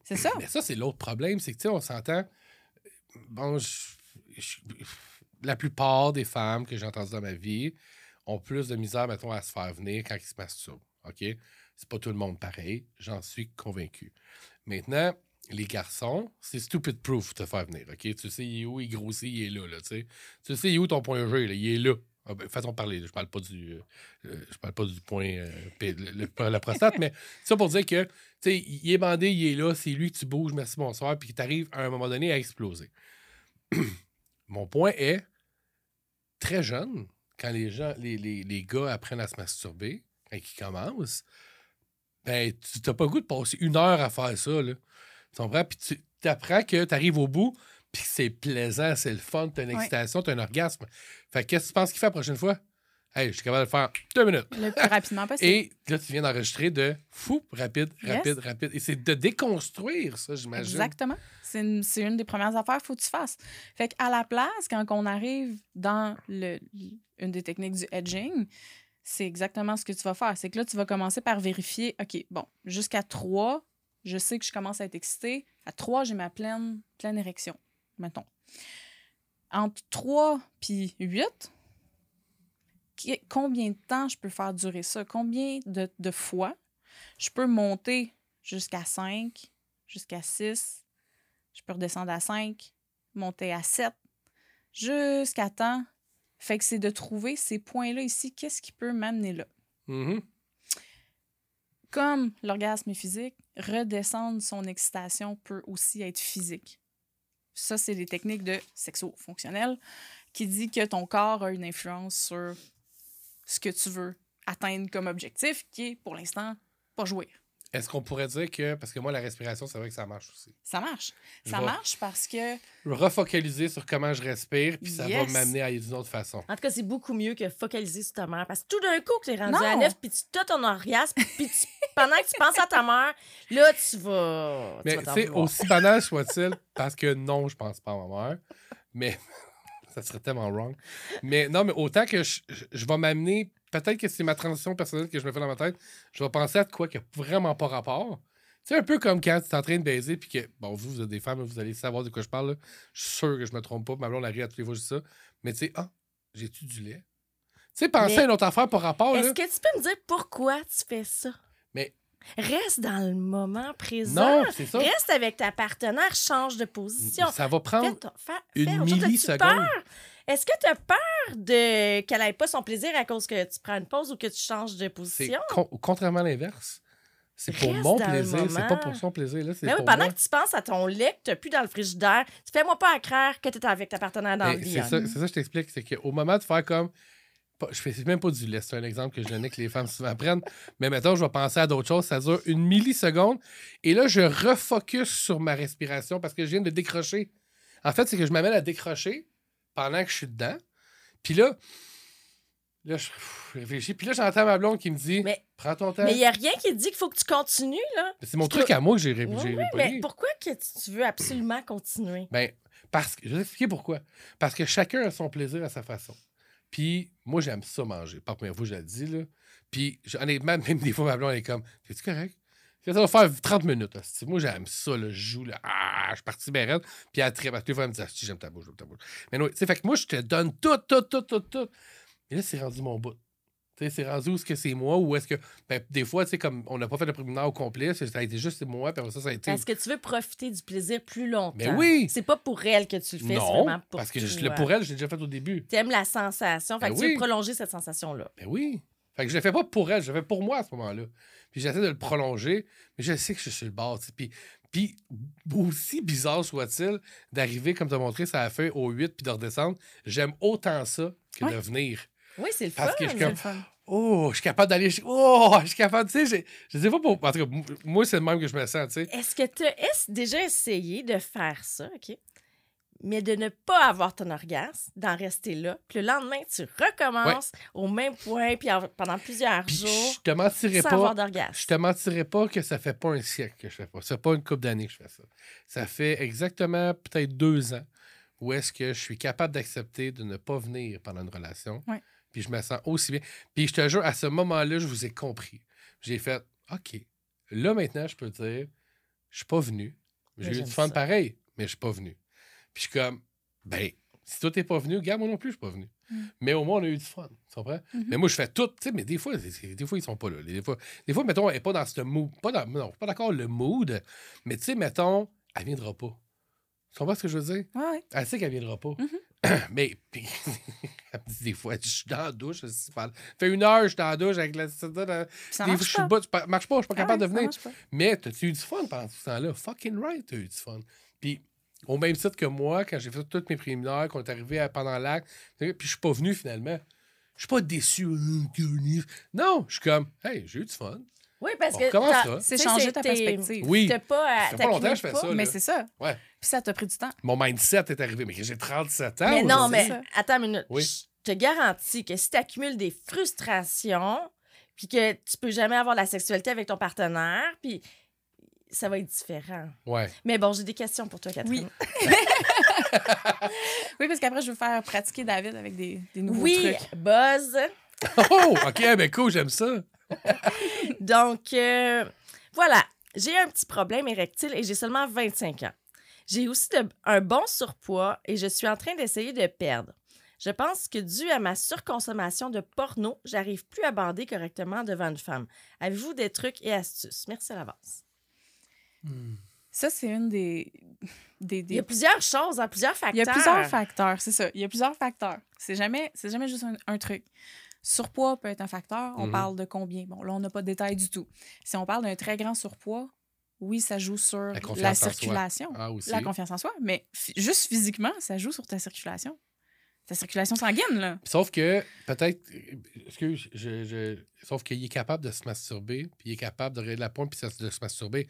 C'est ça. Mais ça, c'est l'autre problème. C'est que, tu sais, on s'entend. Bon, je- je- la plupart des femmes que j'ai entendues dans ma vie ont plus de misère, mettons, à se faire venir quand ils se masturbent. OK? C'est pas tout le monde pareil. J'en suis convaincu. Maintenant, les garçons, c'est stupid proof de te faire venir. OK? Tu sais, il est où, il grossit, il est là, là, tu sais. Il est où ton point G, là? Il est là. Ah ben, façon parler, je parle pas du euh, je parle pas du point euh, la prostate, mais ça pour dire que il est bandé, il est là, c'est lui que tu bouges, merci, bonsoir, puis tu arrives à un moment donné à exploser. Mon point est, très jeune, quand les gens, les, les- les gars apprennent à se masturber, quand ils commencent, ben, tu n'as pas le goût de passer une heure à faire ça, là. Tu comprends? Puis tu apprends que tu arrives au bout, puis que c'est plaisant, c'est le fun, tu as une excitation, tu as un orgasme. Fait que qu'est-ce que tu penses qu'il fait la prochaine fois? Hey, je suis capable de le faire deux minutes. Le plus rapidement possible. Et là, tu viens d'enregistrer de fou, rapide, Yes. rapide, rapide. Et c'est de déconstruire ça, j'imagine. Exactement. C'est une, une des premières affaires qu'il faut que tu fasses. Fait qu'à la place, quand on arrive dans le, une des techniques du edging, c'est exactement ce que tu vas faire. C'est que là, tu vas commencer par vérifier, OK, bon, jusqu'à 3, je sais que je commence à être excitée. À 3, j'ai ma pleine, érection, mettons. Entre 3 puis 8, qui- combien de temps je peux faire durer ça? Combien de, de fois je peux monter jusqu'à 5, jusqu'à 6, je peux redescendre à 5, monter à 7, jusqu'à temps. Fait que c'est de trouver ces points-là ici, qu'est-ce qui peut m'amener là? Mhm. Comme l'orgasme est physique, redescendre son excitation peut aussi être physique. Ça, c'est des techniques de sexo-fonctionnel qui dit que ton corps a une influence sur ce que tu veux atteindre comme objectif, qui est pour l'instant pas jouir. Est-ce qu'on pourrait dire que, parce que moi, la respiration, c'est vrai que ça marche aussi. Ça marche. Je Ça marche parce que Refocaliser sur comment je respire, puis ça va m'amener à aller d'une autre façon. En tout cas, c'est beaucoup mieux que focaliser sur ta mère. Parce que tout d'un coup, que t'es rendu Non. à neuf, puis tu as ton orgasme, puis tu- pendant que tu penses à ta mère, là, tu vas. tu Mais c'est aussi banal soit-il, parce que non, je pense pas à ma mère, mais ça serait tellement wrong. Mais non, mais autant que je, je- je vais m'amener, peut-être que c'est ma transition personnelle que je me fais dans ma tête, je vais penser à de quoi qui n'a vraiment pas rapport. C'est un peu comme quand tu es en train de baiser, puis que, bon, vous, vous êtes des femmes, vous allez savoir de quoi je parle. là. Je suis sûr que je me trompe pas, ma blonde arrive à toutes les fois, je dis ça. Mais tu sais, ah, j'ai-tu du lait? Tu sais, penser à une autre affaire par rapport. Est-ce que tu peux me dire pourquoi tu fais ça? Mais Reste dans le moment présent. non, c'est ça. Reste avec ta partenaire, change de position. Ça va prendre Fais ton- fais- une fais Est-ce que tu as peur de qu'elle n'ait pas son plaisir à cause que tu prends une pause ou que tu changes de position? con- contrairement à l'inverse. C'est pour Reste mon plaisir, c'est pas pour son plaisir. Là, Mais oui, pour pendant moi. que tu penses à ton lait que tu n'as plus dans le frigidaire, tu fais-moi pas à craire que tu es avec ta partenaire dans le lit. C'est ça, ça je t'explique. C'est qu'au moment de faire comme. Je fais même pas du lait, c'est un exemple que je donnais que les femmes souvent prennent. Mais maintenant, je vais penser à d'autres choses. Ça dure une milliseconde. Et là, je refocus sur ma respiration parce que je viens de décrocher. En fait, c'est que je m'amène à décrocher pendant que je suis dedans. Puis là, là, je, je réfléchis. Puis là, j'entends ma blonde qui me dit Mais- Prends ton temps. Mais il n'y a rien qui dit qu'il faut que tu continues, là. C'est mon truc peux- à moi que j'ai Oui, oui, mais pourquoi que tu veux absolument continuer? Ben, parce que, je vais expliquer pourquoi. Parce que chacun a son plaisir à sa façon. Puis moi, j'aime ça manger. Par première fois, je le dis, là. Puis honnêtement, même des fois, ma blonde elle est comme, es-tu correct? Ça va faire 30 minutes. Moi, j'aime ça, là. Je joue, là. Ah, je suis parti bien. Puis elle très, des fois, elle me dit, j'aime ta bouche, j'aime ta bouche. Mais non, tu sais, fait que moi, je te donne tout, tout, tout, tout, tout. Et là, c'est rendu mon bout. Tu sais, c'est rendu où est-ce que c'est moi ou est-ce que. Ben, des fois, tu sais, comme on n'a pas fait le préliminaire au complet, ça a été juste moi, puis après ça, ça a été. Est-ce que tu veux profiter du plaisir plus longtemps? Ben oui! C'est pas pour elle que tu le fais, non, vraiment pour parce que je, le pour elle, je l'ai déjà fait au début. T'aimes la sensation, fait Ben que tu veux prolonger cette sensation-là. Ben oui. Fait que je le fais pas pour elle, je le fais pour moi à ce moment-là. Puis j'essaie de le prolonger, mais je sais que je suis sur le bord. Puis, puis aussi bizarre soit-il, d'arriver, comme tu as montré, ça a fait au 8 puis de redescendre, j'aime autant ça que Ouais. de venir. Oui, c'est le Parce fun. que je comme- fun. Oh, je suis capable d'aller. Oh, je suis capable. Tu sais, je sais pas pour. En tout cas, moi, c'est le même que je me sens, tu sais. Est-ce que tu as déjà essayé de faire ça, OK? Mais de ne pas avoir ton orgasme, d'en rester là. Puis le lendemain, tu recommences au même point, puis en- pendant plusieurs Puis jours, je te mentirais sans pas. avoir Je d'orgasme. te mentirais pas que ça fait pas un siècle que je fais pas. Ça fait pas une couple d'années que je fais ça. Ça fait exactement peut-être deux ans où est-ce que je suis capable d'accepter de ne pas venir pendant une relation. Ouais. Puis je me sens aussi bien. Puis je te jure, à ce moment-là, je vous ai compris. J'ai fait OK. Là, maintenant, je peux dire, je suis pas venu. J'ai eu du fun ça. pareil, mais je suis pas venu. Puis je suis comme, ben, si toi t'es pas venu, gars, moi non plus, je suis pas venu. Mm. Mais au moins, on a eu du fun. Tu comprends? Mhm. Mais moi, je fais tout. Tu sais, mais des fois, des fois, ils sont pas là. Des fois, des fois mettons, elle n'est pas dans ce mood. Pas dans, non, pas d'accord le mood. Mais tu sais, mettons, elle viendra pas. Tu comprends ce que je veux dire? Ouais, ouais. Elle sait qu'elle viendra pas. Mhm. mais, puis, elle me dit des fois, je suis dans la douche. Ça fait une heure, je suis dans la douche avec la. Ça, des fois, je suis bas, ça marche pas, je suis pas Ah capable ouais, de venir. Mais t'as-tu eu du fun pendant tout ce temps-là? Fucking right, t'as eu du fun. Puis, au même titre que moi, quand j'ai fait tous mes préliminaires, qu'on est arrivé à- pendant l'acte, puis je suis pas venu finalement. Je suis pas déçu. euh, Non, je suis comme, hey, j'ai eu du fun. Oui, parce On que. C'est changer ta perspective. Oui. Pas à. Ça fait pas longtemps que je fais pas. ça. Mais c'est ça. Ouais. Puis ça t'a pris du temps. Mon mindset est arrivé, mais j'ai 37 ans. Mais non, mais ça. attends une minute. Oui. Je te garantis que si tu accumules des frustrations, puis que tu peux jamais avoir la sexualité avec ton partenaire, puis ça va être différent. Ouais. Mais bon, j'ai des questions pour toi, Catherine. Oui, parce qu'après, je veux faire pratiquer David avec des, des nouveaux Oui, trucs. Buzz. Oh, OK, ben cool, j'aime ça. Donc, euh, voilà. J'ai un petit problème érectile et j'ai seulement 25 ans. J'ai aussi de- un bon surpoids et je suis en train d'essayer de perdre. Je pense que dû à ma surconsommation de porno, j'arrive plus à bander correctement devant une femme. Avez-vous des trucs et astuces? Merci à l'avance. Ça, c'est une des. des, des- Il y a plusieurs choses, hein, plusieurs facteurs. Il y a plusieurs facteurs, c'est ça. Il y a plusieurs facteurs. C'est jamais, c'est jamais juste un, un truc. Surpoids peut être un facteur. On Mhm. parle de combien? Bon, là, on n'a pas de détails du tout. Si on parle d'un très grand surpoids, oui, ça joue sur la, circulation. Ah, aussi. La confiance en soi. Mais juste physiquement, ça joue sur ta circulation. Ta circulation sanguine, là. Sauf que, peut-être, excuse, je, je- sauf qu'il est capable de se masturber, puis il est capable de régler la pointe, puis de se masturber.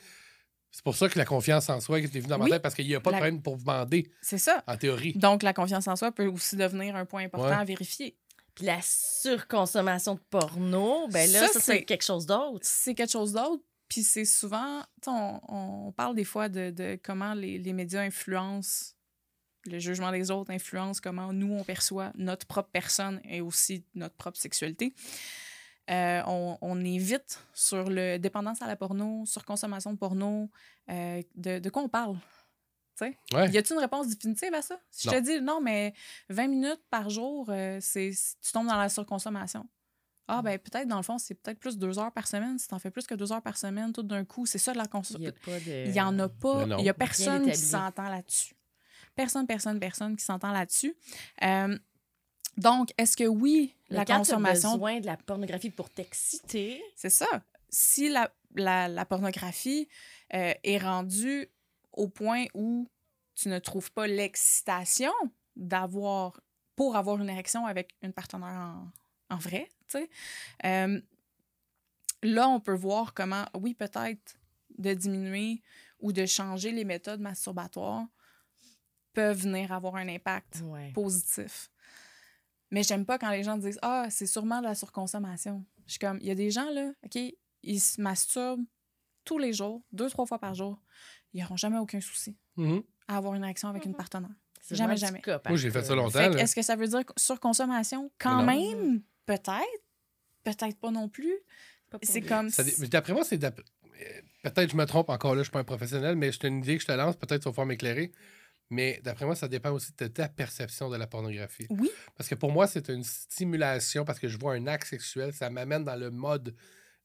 C'est pour ça que la confiance en soi est venue dans ma Oui. tête, parce qu'il n'y a pas de problème pour bander, C'est ça. en théorie. Donc, la confiance en soi peut aussi devenir un point important Ouais. à vérifier. Puis la surconsommation de porno, ben là, Ça, ça, c'est- quelque chose d'autre. c'est quelque chose d'autre. Puis c'est souvent, on, on parle des fois de, de comment les, les médias influencent le jugement des autres, influencent comment nous on perçoit notre propre personne et aussi notre propre sexualité. Euh, on, on est vite sur le dépendance à la porno, sur consommation de porno. euh, de, de quoi on parle? Ouais. Y a-t-il une réponse définitive à ça? Si je te dis non, mais 20 minutes par jour, euh, c'est tu tombes dans la surconsommation. Ah, ben peut-être, dans le fond, c'est peut-être plus deux heures par semaine. Si t'en fais plus que deux heures par semaine, tout d'un coup, c'est ça de la Il n'y a consommation. de. Il n'y en a pas. Non. Il n'y a personne qui s'entend là-dessus. Personne, personne, personne qui s'entend là-dessus. Euh, donc, est-ce que oui, Mais la quand consommation tu besoin de la pornographie pour t'exciter, c'est ça. Si la, la, la pornographie euh, est rendue au point où tu ne trouves pas l'excitation d'avoir pour avoir une érection avec une partenaire en, en vrai, tu sais, euh, là, on peut voir comment, oui, peut-être de diminuer ou de changer les méthodes masturbatoires peuvent venir avoir un impact ouais. positif. Mais j'aime pas quand les gens disent Ah, c'est sûrement de la surconsommation. Je suis comme, il y a des gens, là, OK, ils se masturbent tous les jours, deux, trois fois par jour. Ils n'auront jamais aucun souci Mhm. à avoir une réaction avec une Mhm. partenaire. Jamais, jamais. cas par Moi, j'ai fait ça longtemps. Que. Est-ce que ça veut dire surconsommation? Quand Non. même, peut-être. Peut-être pas non plus. C'est comme. D'après moi, c'est. Peut-être je me trompe encore là, je suis pas un professionnel, mais c'est une idée que je te lance, peut-être vas pouvoir m'éclairer. Mais d'après moi, ça dépend aussi de ta perception de la pornographie. Oui. Parce que pour moi, c'est une stimulation parce que je vois un acte sexuel, ça m'amène dans le mode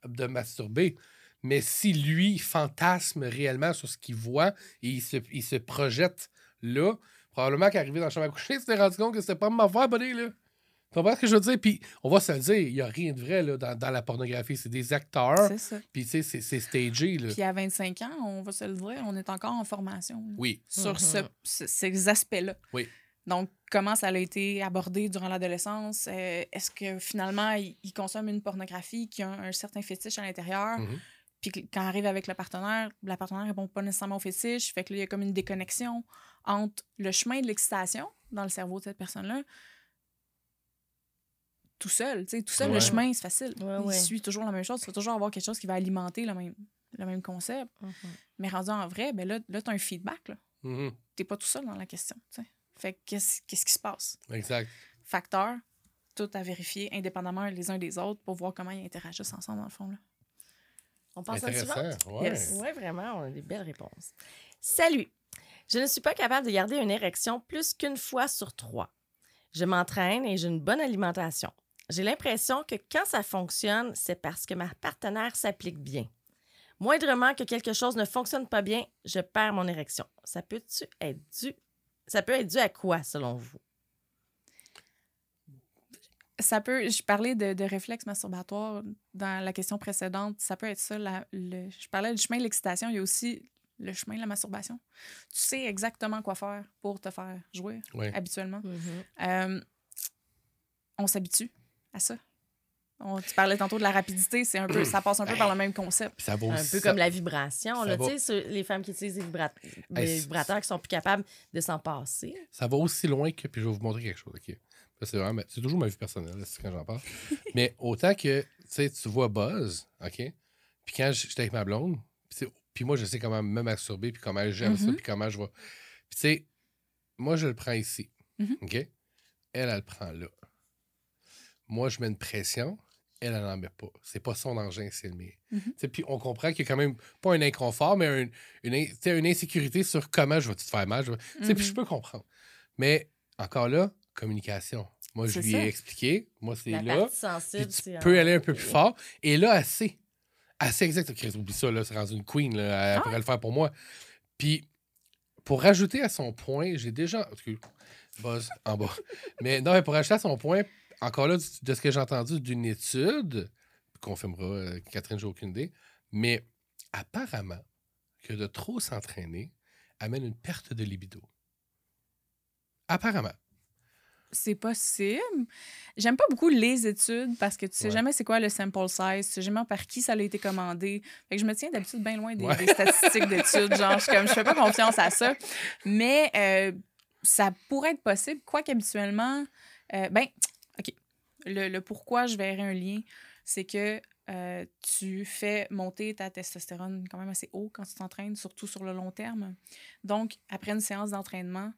de masturber. Mais si lui fantasme réellement sur ce qu'il voit et il se, il se projette là, probablement qu'arrivé dans la chambre à coucher, il s'est rendu compte que c'était pas ma voix, buddy, là. Tu comprends ce que je veux dire? Puis on va se le dire, il n'y a rien de vrai là, dans, dans la pornographie. C'est des acteurs, C'est ça. puis tu sais, c'est- c'est stagé. Là. Puis à 25 ans, on va se le dire, on est encore en formation là, Oui. sur Mhm. ce- ces aspects-là. Oui. Donc, comment ça a été abordé durant l'adolescence? Euh, Est-ce que finalement, il, il consomme une pornographie qui a un, un certain fétiche à l'intérieur? Mhm. Puis quand arrive avec le partenaire, la partenaire répond pas nécessairement au fétiche. Fait que là, il y a comme une déconnexion entre le chemin de l'excitation dans le cerveau de cette personne-là. Tout seul, tu sais, tout seul, Ouais. le chemin, c'est facile. Ouais, il ouais. suit toujours la même chose. Tu vas toujours avoir quelque chose qui va alimenter le même, le même concept. Mhm. Mais rendu en vrai, ben là, là tu as un feedback. Là. Mhm. T'es pas tout seul dans la question. tu sais. Fait que qu'est-ce qu'est-ce qui se passe? Exact. Facteurs, tout à vérifier indépendamment les uns des autres pour voir comment ils interagissent ensemble, dans le fond. Là. On passe à la suivante? Intéressant. Ouais. Yes. Oui, vraiment, on a des belles réponses. Salut! Je ne suis pas capable de garder une érection plus qu'une fois sur trois. Je m'entraîne et j'ai une bonne alimentation. J'ai l'impression que quand ça fonctionne, c'est parce que ma partenaire s'applique bien. Moindrement que quelque chose ne fonctionne pas bien, je perds mon érection. Ça peut-tu être dû? Ça peut être dû à quoi, selon vous? Ça peut, je parlais de, de réflexes masturbatoires dans la question précédente. Ça peut être ça. la- le, je parlais du chemin de l'excitation. Il y a aussi le chemin de la masturbation. Tu sais exactement quoi faire pour te faire jouer Ouais. habituellement. Mhm. Euh, on s'habitue à ça. On- tu parlais tantôt de la rapidité, c'est un peu, ça passe un peu par le même concept. Ça vaut Un peu ça- comme la vibration. Là, les femmes qui utilisent Hey, c'est- vibrateurs qui sont plus capables de s'en passer. ça va aussi loin que. Puis je vais vous montrer quelque chose, OK? Ça, C'est vraiment- toujours ma vie personnelle, là, c'est quand j'en parle. Mais autant que, tu sais, tu vois Buzz, OK? Puis quand j'étais avec ma blonde, puis moi, je sais comment me masturber, puis comment j'aime ça, Mhm. puis comment je vais. Puis tu sais, moi, je le prends ici, Mhm. OK? Elle, elle le prend là. Moi, je mets une pression, elle, elle n'en met pas. C'est pas son engin, c'est le mien. Sais, Puis on comprend qu'il y a quand même pas un inconfort, mais un- une, in- une insécurité sur comment je vais te faire mal. je Puis je Mhm. peux comprendre. Mais encore là, communication. Moi, je lui ça. ai expliqué. Moi, c'est là. sensible, tu peux aller un peu plus fort. Et là, assez. Assez exact. Chris, oublie ça, là. C'est rendu une queen, là. Elle Ah. pourrait le faire pour moi. Puis, pour rajouter à son point, j'ai déjà. excuse, Buzz en bas. mais non, mais pour rajouter à son point, encore là, de ce que j'ai entendu d'une étude, confirmera euh, Catherine, j'ai aucune idée, mais apparemment que de trop s'entraîner amène une perte de libido. Apparemment. C'est possible. J'aime pas beaucoup les études parce que tu sais Ouais. jamais c'est quoi le sample size, tu sais jamais par qui ça a été commandé. Fait que je me tiens d'habitude bien loin des, Ouais. des statistiques d'études. Genre, je, comme, je fais pas confiance à ça. Mais euh, ça pourrait être possible, quoique habituellement, euh, ben. Le, le pourquoi je verrais un lien, c'est que euh, tu fais monter ta testostérone quand même assez haut quand tu t'entraînes, surtout sur le long terme. Donc, après une séance d'entraînement,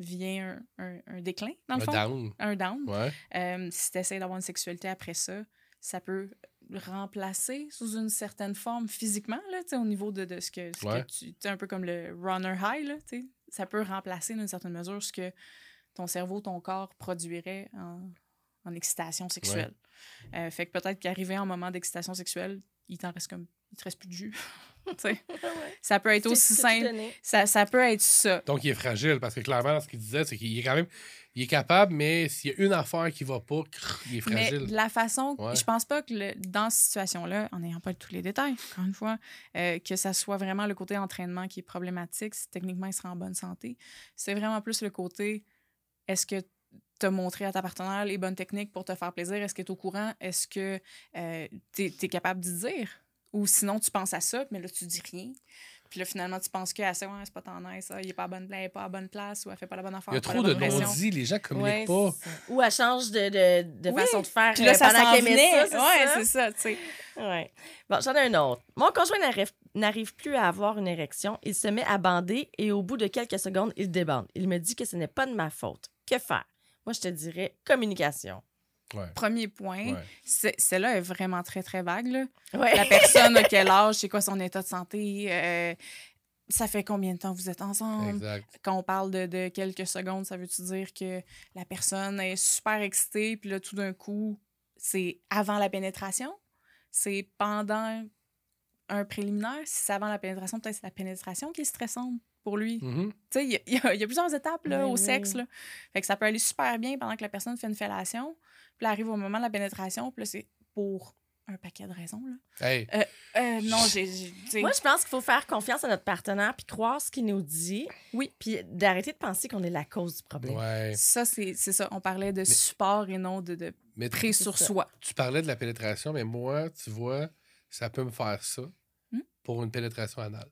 vient un, un- un déclin, dans le Un fond. down. Un down. Ouais. Euh, si tu essaies d'avoir une sexualité après ça, ça peut remplacer sous une certaine forme physiquement, là, au niveau de, de ce que, ce que Ouais. tu. tu un peu comme le runner high, là, tu sais. ça peut remplacer d'une certaine mesure ce que ton cerveau, ton corps produirait en, en excitation sexuelle. Euh, fait que peut-être qu'arrivé en moment d'excitation sexuelle, il t'en reste comme. Il te reste plus de jus. Tu sais. ça peut être aussi simple. Ça, ça peut être ça. Donc, il est fragile parce que clairement, ce qu'il disait, c'est qu'il est quand même. Il est capable, mais s'il y a une affaire qui va pas, crrr, il est Mais fragile. de la façon, Ouais. je pense pas que le- dans cette situation-là, en n'ayant pas tous les détails, encore une fois, euh, que ça soit vraiment le côté entraînement qui est problématique, si techniquement il sera en bonne santé. C'est vraiment plus le côté est-ce que tu as montré à ta partenaire les bonnes techniques pour te faire plaisir? Est-ce que tu es au courant? Est-ce que tu es, capable d'y dire? Ou sinon, tu penses à ça, mais là, tu dis rien. Puis là, finalement, tu penses que ah, c'est ouais, c'est pas tant nice, ça, il est pas à bonne place, pas à bonne place, ou elle fait pas la bonne affaire. Il y a trop de non-dits, les gens communiquent Ouais, pas. ça. Ou elle change de, de, de Oui. façon de faire Puis là, euh, ça pendant qu'elle met ça, ouais, ça? c'est ça, tu sais. Ouais. Bon, j'en ai un autre. Mon conjoint n'arrive, n'arrive plus à avoir une érection. Il se met à bander et au bout de quelques secondes, il débande. Il me dit que ce n'est pas de ma faute. Que faire? Moi, je te dirais communication. Ouais. Premier point, Ouais. c'est- celle-là est vraiment très, très vague. Là. Ouais. La personne, à quel âge, c'est quoi son état de santé, euh, ça fait combien de temps vous êtes ensemble? Exact. Quand on parle de, de quelques secondes, ça veut-tu dire que la personne est super excitée, puis là, tout d'un coup, c'est avant la pénétration? C'est pendant un préliminaire? Si c'est avant la pénétration, peut-être c'est la pénétration qui est stressante? Pour lui. Mhm. Tu sais, il y, a- y y plusieurs étapes là, Ben au oui. sexe. Là. Fait que ça peut aller super bien pendant que la personne fait une fellation. Puis là, arrive au moment de la pénétration. Puis là, c'est pour un paquet de raisons. Là. Hey, Euh, non, j'ai. Moi, je pense qu'il faut faire confiance à notre partenaire puis croire ce qu'il nous dit. Oui. Puis d'arrêter de penser qu'on est la cause du problème. ouais. Ça, c'est c'est ça. On parlait de support et non de, de Mais sur ça. soi. tu parlais de la pénétration, mais moi, tu vois, ça peut me faire ça Hmm? pour une pénétration anale.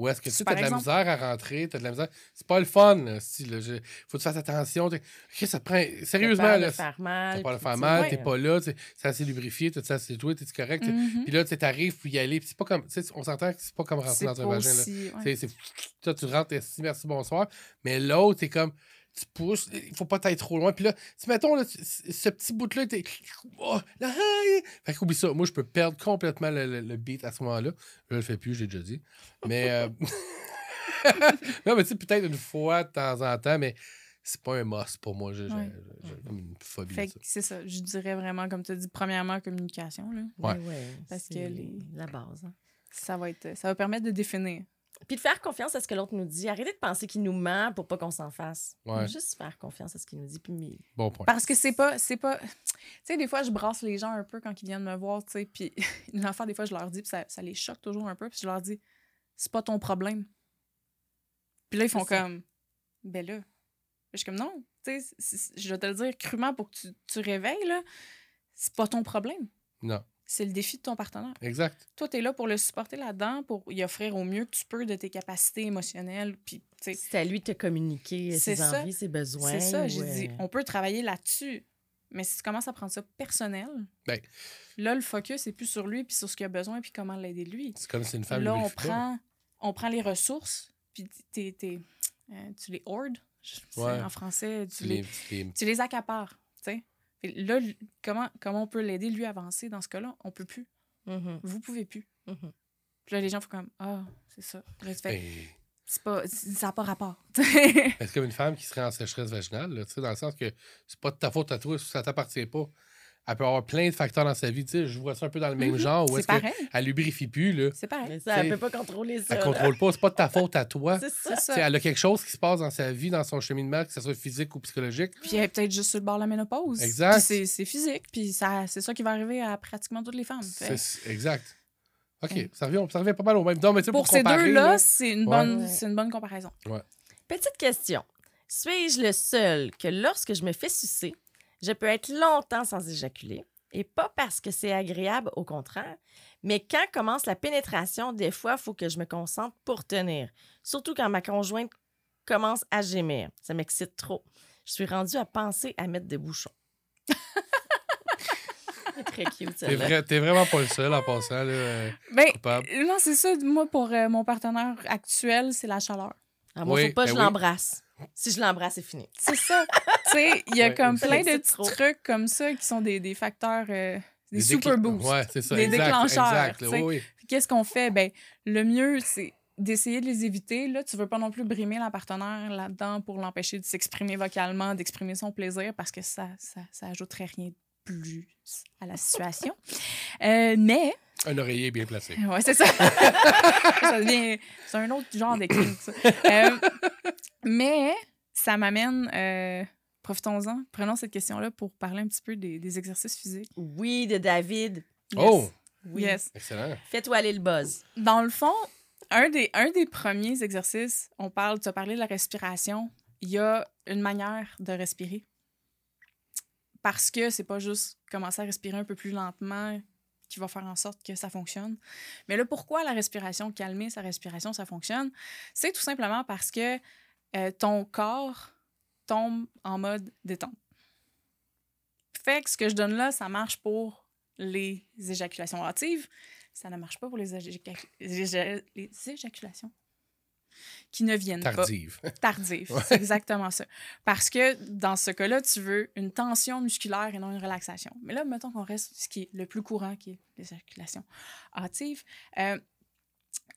Ou est-ce que tu as de la misère à rentrer, tu as de la misère. C'est pas le fun, là, là, je- faut que tu fasses attention. t'es- Ok, ça te prend. Sérieusement, Ça là. faire mal. T'as pas le faire tu- mal, ouais. t'es pas là, tu c'est assez lubrifié, tout ça, c'est toi, t'es correct. tu. Mhm. Puis là, tu t'arrives, puis y aller, puis c'est pas comme. tu sais, On s'entend que c'est pas comme rentrer dans pas un vagin. Là. aussi- ouais. C'est- c'est- Toi, tu rentres, merci, bonsoir. Mais l'autre, t'es comme. Tu pousses, il faut pas être trop loin. Puis là, si mettons, là, tu- ce petit bout-là, t'es. Oh, là, hey! Fait qu'oublie ça. Moi, je peux perdre complètement le, le- le beat à ce moment-là. Je le fais plus, j'ai déjà dit. Mais. euh, non, mais tu sais, peut-être une fois de temps en temps, mais c'est pas un must pour moi. J'ai Ouais. comme une phobie Fait que c'est ça. Je dirais vraiment, comme tu as dit, premièrement, communication. Là. Ouais. Ouais, Parce que les- la base. hein. Ça, va être, ça va permettre de définir. Puis de faire confiance à ce que l'autre nous dit. Arrêtez de penser qu'il nous ment pour pas qu'on s'en fasse. Ouais. Juste faire confiance à ce qu'il nous dit. Puis Bon point. Parce que c'est pas. c'est pas Tu sais, des fois, je brasse les gens un peu quand ils viennent me voir, tu sais, puis une affaire, des fois, je leur dis, puis ça, ça les choque toujours un peu, puis je leur dis, c'est pas ton problème. Puis là, ils font comme, ben là. Je suis comme, non, tu sais, c'est- c'est- je vais te le dire crûment pour que tu, tu réveilles, là, c'est pas ton problème. Non, C'est le défi de ton partenaire. exact. Toi, tu es là pour le supporter là-dedans, pour y offrir au mieux que tu peux de tes capacités émotionnelles, puis, c'est à lui de te communiquer C'est ses ça. envies, ses besoins. C'est ça, ou, j'ai dit, euh, on peut travailler là-dessus. Mais si tu commences à prendre ça personnel, Ben. là, le focus est plus sur lui, puis sur ce qu'il a besoin, puis comment l'aider lui. C'est comme si une femme là, on prend, on prend les ressources, puis t'es- t'es- euh, tu les hoardes. Ouais. En français, tu, Tu les, les, tu les- accapares. tu sais. Puis Là, comment, comment on peut l'aider, lui, à avancer dans ce cas-là? On peut plus. mhm, Vous pouvez plus. mhm. Puis là, les gens font comme Ah, c'est ça. Puis là, tu fais, Ben, c'est pas, ça n'a pas rapport. C'est comme une femme qui serait en sécheresse vaginale, là, tu sais, dans le sens que c'est pas de ta faute à toi, ça t'appartient pas. Elle peut avoir plein de facteurs dans sa vie, tu sais, je vois ça un peu dans le même Mhm. genre, où c'est est-ce pareil. qu'elle lubrifie plus, là. C'est pareil. Mais ça, elle T'sais, peut pas contrôler ça. Elle là. contrôle pas, c'est pas de ta faute à toi. C'est ça. Elle a quelque chose qui se passe dans sa vie, dans son cheminement, que ce soit physique ou psychologique. Puis elle est peut-être juste sur le bord de la ménopause. Exact. C'est- c'est physique. Puis ça- c'est ça qui va arriver à pratiquement toutes les femmes. Exact. OK, Mm. ça, revient, ça revient pas mal au même. Non, mais Pour, pour, ces deux-là, là, c'est une, Ouais. bonne- Ouais. c'est une bonne comparaison. Petite question. Suis-je le seul que lorsque je me fais sucer, je peux être longtemps sans éjaculer? Et pas parce que c'est agréable, au contraire, mais quand commence la pénétration, des fois, il faut que je me concentre pour tenir. Surtout quand ma conjointe commence à gémir. Ça m'excite trop. Je suis rendue à penser à mettre des bouchons. Très cute, T'es celle-là. vrai- t'es vraiment pas le seul en passant, là, euh, Ben, coupable. non, c'est ça. Moi, pour euh, mon partenaire actuel, c'est la chaleur. Ah, moi, Oui, faut pas que ben je oui. l'embrasse. Si je l'embrasse, c'est fini. C'est ça. tu sais, il y a Ouais, comme plein de trop. trucs comme ça qui sont des, des facteurs, euh, des, Des super boosts. Ouais, c'est ça. Des exact, déclencheurs, oui, Qu'est-ce qu'on fait? Ben, le mieux, c'est d'essayer de les éviter. Là, tu veux pas non plus brimer la partenaire là-dedans pour l'empêcher de s'exprimer vocalement, d'exprimer son plaisir, parce que ça, ça, ça ajouterait rien de plus à la situation. Euh, mais, Un oreiller bien placé. ouais, c'est ça. ça devient... C'est un autre genre de kink, ça. Euh, mais, ça m'amène... euh, Profitons-en, prenons cette question-là pour parler un petit peu des, des exercices physiques. Oui, de David. Oh, Oui. Yes. excellent. Fais-toi aller le buzz. Dans le fond, un des, un des premiers exercices, on parle, tu as parlé de la respiration. Il y a une manière de respirer. Parce que c'est pas juste commencer à respirer un peu plus lentement qui va faire en sorte que ça fonctionne. Mais là, pourquoi la respiration, calmer sa respiration, ça fonctionne? C'est tout simplement parce que euh, ton corps tombe en mode détente. Fait que ce que je donne là, ça marche pour les éjaculations hâtives. Ça ne marche pas pour les, éjac- les éja- les éjaculations qui ne viennent pas Tardive. tardive. C'est exactement ça. Parce que dans ce cas-là, tu veux une tension musculaire et non une relaxation. Mais là, mettons qu'on reste ce qui est le plus courant, qui est l'éjaculation hâtive. euh,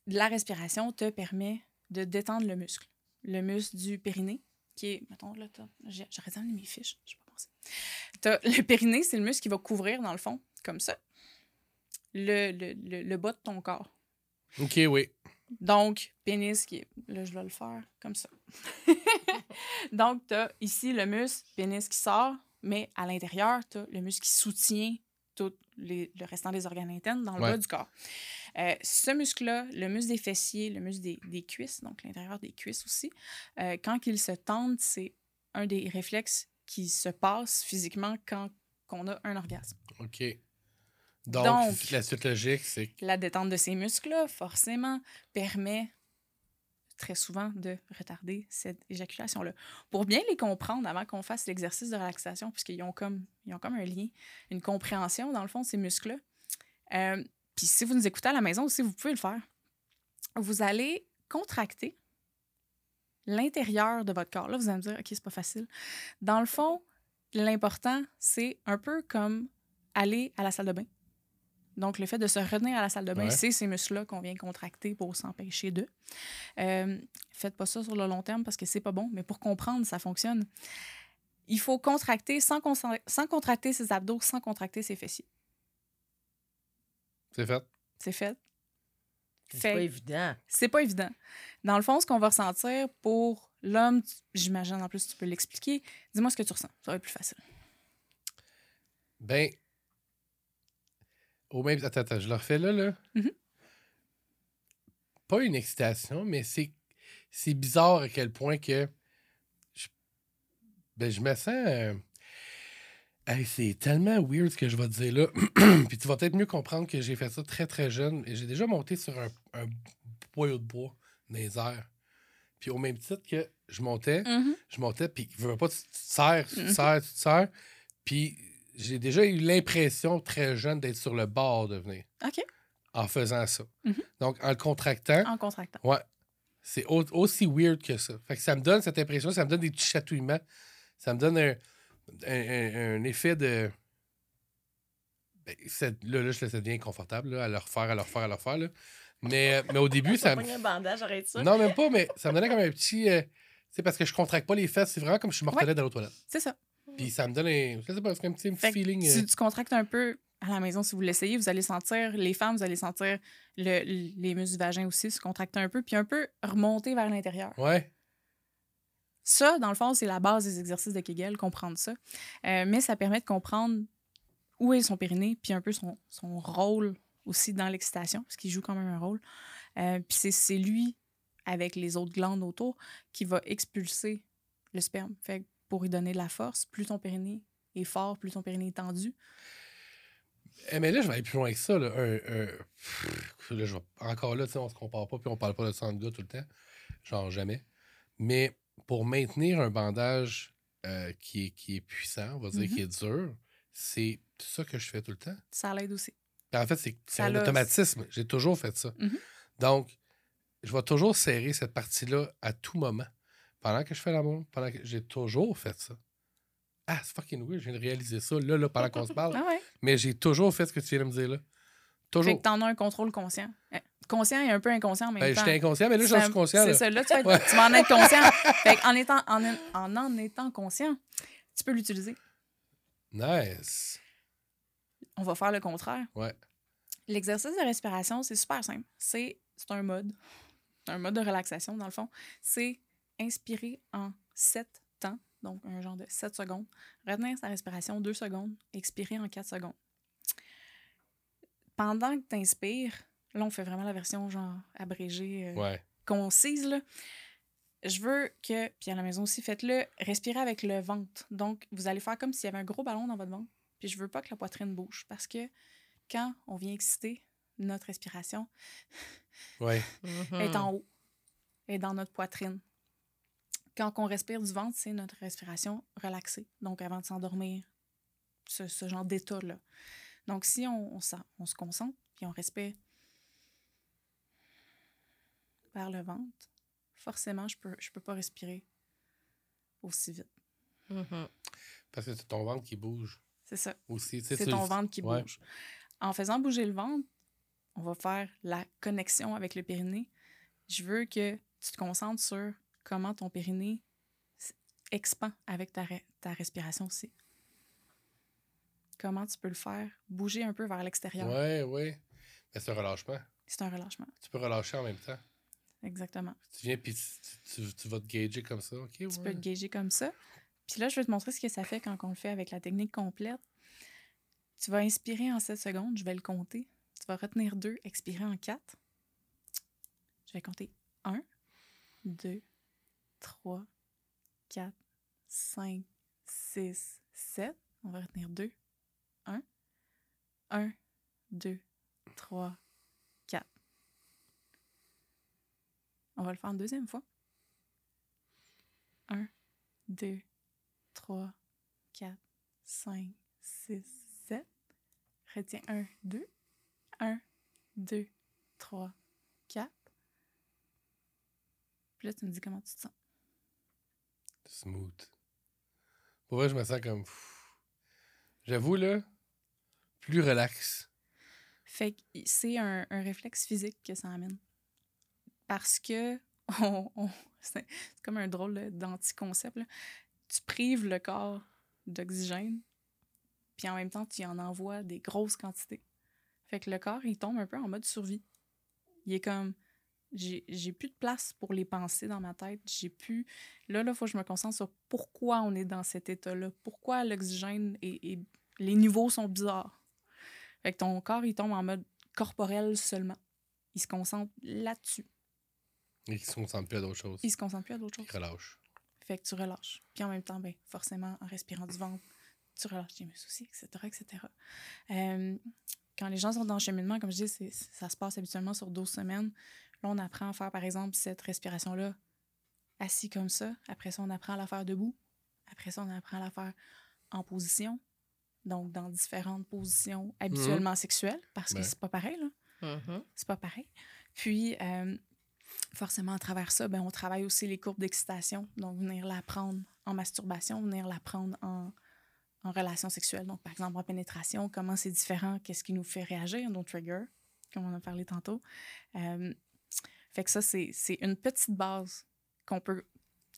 la respiration te permet de détendre le muscle. Le muscle du périnée, qui est, mettons, là, j'aurais dû mes fiches, je sais pas pensé. T'as- Le périnée, c'est le muscle qui va couvrir, dans le fond, comme ça, le, le, le, le bas de ton corps. Ok, oui. Donc, pénis qui est. Là, je vais le faire comme ça. Donc, tu as ici le muscle, pénis qui sort, mais à l'intérieur, tu as le muscle qui soutient tout les- le restant des organes internes dans le Ouais. bas du corps. Euh, ce muscle-là, le muscle des fessiers, le muscle des, des cuisses, donc l'intérieur des cuisses aussi, euh, quand il se tendent, c'est un des réflexes qui se passe physiquement quand on a un orgasme. OK. Donc, Donc- la suite logique, c'est La détente de ces muscles-là, forcément, permet très souvent de retarder cette éjaculation-là. Pour bien les comprendre avant qu'on fasse l'exercice de relaxation, puisqu'ils ont comme, ils ont comme un lien, une compréhension, dans le fond, ces muscles-là. Euh, Puis si vous nous écoutez à la maison aussi, vous pouvez le faire. Vous allez contracter l'intérieur de votre corps. Là, vous allez me dire, OK, c'est pas facile. Dans le fond, l'important, c'est un peu comme aller à la salle de bain. Donc, le fait de se retenir à la salle de bain, Ouais. c'est ces muscles-là qu'on vient contracter pour s'empêcher d'eux. Euh, faites pas ça sur le long terme parce que c'est pas bon, mais pour comprendre, ça fonctionne. Il faut contracter sans, sans contracter ses abdos, sans contracter ses fessiers. c'est fait. C'est fait. C'est Fait- pas évident. c'est pas évident. Dans le fond, ce qu'on va ressentir pour l'homme, tu- j'imagine en plus tu peux l'expliquer. Dis-moi ce que tu ressens. Ça va être plus facile. Ben, au même. Attends, attends, je le refais là, là. Mhm. Pas une excitation, mais c'est c'est bizarre à quel point que. Je, ben, je me sens. euh, hey, c'est tellement weird ce que je vais te dire là. Puis tu vas peut-être mieux comprendre que j'ai fait ça très très jeune. Et J'ai déjà monté sur un, un boyau de bois dans les airs. Puis au même titre que je montais, je montais, puis je veux pas, tu tu te serres, tu te Mhm. serres, tu te serres. Puis j'ai déjà eu l'impression, très jeune, d'être sur le bord de venir OK. en faisant ça. Mhm. Donc, en le contractant, En contractant. ouais, c'est au- aussi weird que ça. Fait que ça me donne cette impression, ça me donne des petits chatouillements. Ça me donne un, un- un- un effet de. Ben, là, là, je ça devient inconfortable là, à le refaire, à le refaire, à le refaire. là. Mais, mais au début, ça me. un bandage, arrête ça. Non, même pas, mais ça me donnait comme un petit. euh, c'est parce que je contracte pas les fesses. C'est vraiment comme si je mortelais dans l'autre toilette. C'est ça. Puis ça me donne un. Je sais pas, un petit, Fait feeling. Si euh, tu contractes un peu à la maison, si vous l'essayez, vous allez sentir, les femmes, vous allez sentir le- les muscles du vagin aussi se contracter un peu, puis un peu remonter vers l'intérieur. Ouais. Ça, dans le fond, c'est la base des exercices de Kegel, comprendre ça. Euh, mais ça permet de comprendre où est son périnée, puis un peu son, son rôle aussi dans l'excitation, parce qu'il joue quand même un rôle. Euh, puis c'est- c'est lui, avec les autres glandes autour, qui va expulser le sperme. Fait que pour lui donner de la force, plus ton périnée est fort, plus ton périnée est tendu. Eh, mais là, je vais aller plus loin que ça. Là. Un- un- pff, là, je vais- Encore là, on se compare pas, puis on parle pas de sang de gars tout le temps. Genre jamais. Mais pour maintenir un bandage euh, qui, est, qui est puissant, on va dire, Mhm. qui est dur, c'est ça que je fais tout le temps. Ça l'aide aussi. En fait, c'est un automatisme. J'ai toujours fait ça. Mhm. Donc, je vais toujours serrer cette partie-là à tout moment. Pendant que je fais l'amour, pendant que j'ai toujours fait ça. Ah, c'est fucking weird, je viens de réaliser ça là, là pendant qu'on se parle. Ah ouais. Mais j'ai toujours fait ce que tu viens de me dire là. Fait Toujours. que t'en as un contrôle conscient. Euh, Conscient et un peu inconscient en même Ben, j'étais inconscient, mais là, j'en suis conscient. C'est ça. Là, tu Ouais. tu vas en être conscient. fait en, étant, en, en en étant conscient, tu peux l'utiliser. Nice. On va faire le contraire. Ouais. L'exercice de respiration, c'est super simple. C'est c'est un mode. Un mode de relaxation, dans le fond. C'est inspirer en 7 temps, donc un genre de 7 secondes. Retenir sa respiration 2 secondes. Expirer en 4 secondes. Pendant que tu inspires, là, on fait vraiment la version genre abrégée, euh, Ouais. concise, là. Je veux que, puis à la maison aussi, faites-le, respirez avec le ventre. Donc, vous allez faire comme s'il y avait un gros ballon dans votre ventre. Puis je veux pas que la poitrine bouge parce que quand on vient exciter, notre respiration Ouais. est en haut, est dans notre poitrine. Quand on respire du ventre, c'est notre respiration relaxée. Donc, avant de s'endormir, ce, ce genre d'état-là. Donc, si on, on, se concentre, puis on respire vers le ventre, forcément, je peux, je peux pas respirer aussi vite. Mhm. Parce que c'est ton ventre qui bouge C'est ça. C'est ton ventre qui ouais. bouge. En faisant bouger le ventre, on va faire la connexion avec le périnée. Je veux que tu te concentres sur comment ton périnée expand avec ta, ta respiration aussi. Comment tu peux le faire bouger un peu vers l'extérieur. Ouais, ouais. Mais c'est un relâchement. C'est un relâchement. Tu peux relâcher en même temps. Exactement. Tu viens puis tu, tu- tu vas te gager comme ça. OK, Tu ouais. peux te gager comme ça. Puis là, je vais te montrer ce que ça fait quand on le fait avec la technique complète. Tu vas inspirer en 7 secondes, je vais le compter. Tu vas retenir 2, expirer en 4. Je vais compter 1, 2, 3, 4, 5, 6, 7. On va retenir 2. 1, 1, 2, 3, 4. On va le faire une deuxième fois. 1, 2, 3, 4, 5, 6, 7. Retiens 1, 2. 1, 2, 3, 4. Puis là, tu me dis comment tu te sens. Smooth. Pour vrai, je me sens comme. J'avoue, là, plus relax. Fait que c'est un, un réflexe physique que ça amène. Parce que on- c'est comme un drôle d'anticoncept. Tu prives le corps d'oxygène, puis en même temps, tu en envoies des grosses quantités. Fait que le corps, il tombe un peu en mode survie. Il est comme, j'ai plus de place pour les pensées dans ma tête. J'ai plus. Là, il faut que je me concentre sur pourquoi on est dans cet état-là. Pourquoi l'oxygène et, et les niveaux sont bizarres. Fait que ton corps, il tombe en mode corporel seulement. Il se concentre là-dessus. Et qui se concentre plus à d'autres choses. Il se concentre plus à d'autres Il choses. relâche. Fait que tu relâches. Puis en même temps, ben, forcément, en respirant du ventre, tu relâches tes muscles aussi, etc., etc. Euh, quand les gens sont dans le cheminement, comme je dis, ça se passe habituellement sur 12 semaines. Là, on apprend à faire, par exemple, cette respiration-là assis comme ça. Après ça, on apprend à la faire debout. Après ça, on apprend à la faire en position. Donc, dans différentes positions habituellement sexuelles, parce que Ouais. c'est pas pareil, là Mhm. c'est pas pareil. Puis, euh, forcément, à travers ça, ben, on travaille aussi les courbes d'excitation. Donc, venir l'apprendre en masturbation, venir l'apprendre en, en relation sexuelle. Donc, par exemple, en pénétration, comment c'est différent, qu'est-ce qui nous fait réagir, nos triggers, comme on a parlé tantôt. Euh, fait que ça, c'est c'est une petite base qu'on peut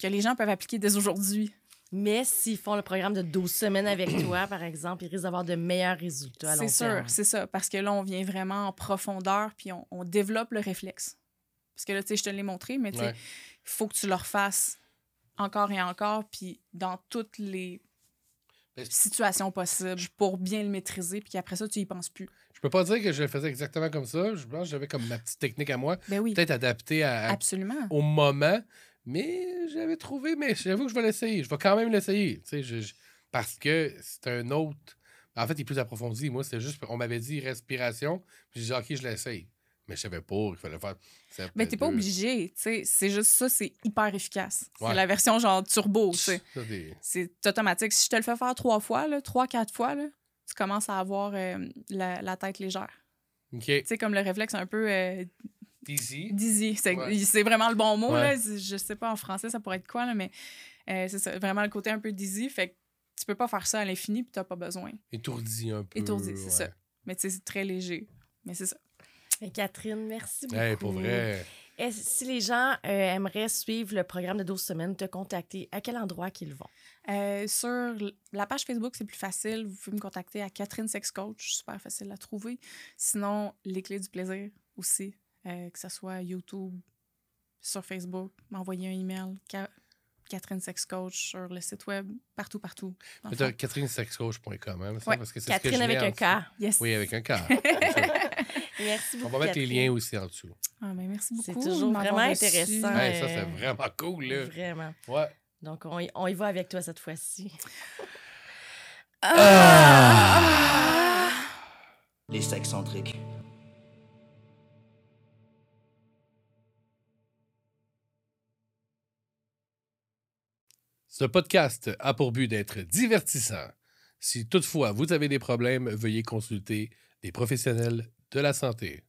que les gens peuvent appliquer dès aujourd'hui. Mais s'ils font le programme de 12 semaines avec toi, par exemple, ils risquent d'avoir de meilleurs résultats à long C'est sûr, terme. c'est ça. Parce que là, on vient vraiment en profondeur, puis on, on développe le réflexe. Parce que là, tu sais, je te l'ai montré, mais tu sais, Ouais. il faut que tu le refasses encore et encore, puis dans toutes les Situations possibles pour bien le maîtriser, puis qu'après ça, tu y penses plus. Je peux pas dire que je le faisais exactement comme ça. Je pense que j'avais comme ma petite technique à moi. Ben oui, Peut-être adaptée à, absolument. au moment. Mais j'avais trouvé, mais j'avoue que je vais l'essayer. Je vais quand même l'essayer. je- je- parce que c'est un autre. En fait, il est plus approfondi. Moi, c'est juste. On m'avait dit respiration. Puis j'ai dit, OK, je l'essaye. Mais je savais pas qu'il fallait faire. Mais t'es pas deux. obligé, tu sais. C'est juste ça, c'est hyper efficace. Ouais. C'est la version genre turbo, C'est automatique. Si je te le fais faire trois fois, là, trois, quatre fois, là, tu commences à avoir euh, la, la tête légère. OK. Tu sais, comme le réflexe un peu euh, Dizzy. dizzy. C'est Ouais. vraiment le bon mot. Ouais. Là. Je sais pas en français, ça pourrait être quoi, là, mais euh, c'est ça. Vraiment le côté un peu dizzy. Fait que tu peux pas faire ça à l'infini puis t'as pas besoin. Étourdi un peu. Étourdi, c'est ça. Mais tu sais, c'est très léger. Mais c'est ça. Et Catherine, merci beaucoup. Hey, pour vrai. Et si les gens euh, aimeraient suivre le programme de 12 semaines, te contacter, à quel endroit qu'ils vont? Euh, sur la page Facebook, c'est plus facile. Vous pouvez me contacter à Catherine Sex Coach. Super facile à trouver. Sinon, les clés du plaisir aussi. euh, que ce soit YouTube, sur Facebook, m'envoyer un email. Ca- Catherine Sex Coach sur le site web, partout, partout. catherinesexcoach.com, hein, ça, Ouais. parce que c'est ce que Catherine je avec un. K. Yes. Oui, avec un K. Merci beaucoup. On va mettre les liens aussi en dessous. Ah, mais merci beaucoup. C'est toujours vraiment intéressant. Ça, c'est vraiment cool. Là. Vraiment. Ouais. Donc, on y, on va avec toi cette fois-ci. Ah! ah! Les sexcentriques. Ce podcast a pour but d'être divertissant. Si toutefois vous avez des problèmes, veuillez consulter des professionnels de la santé.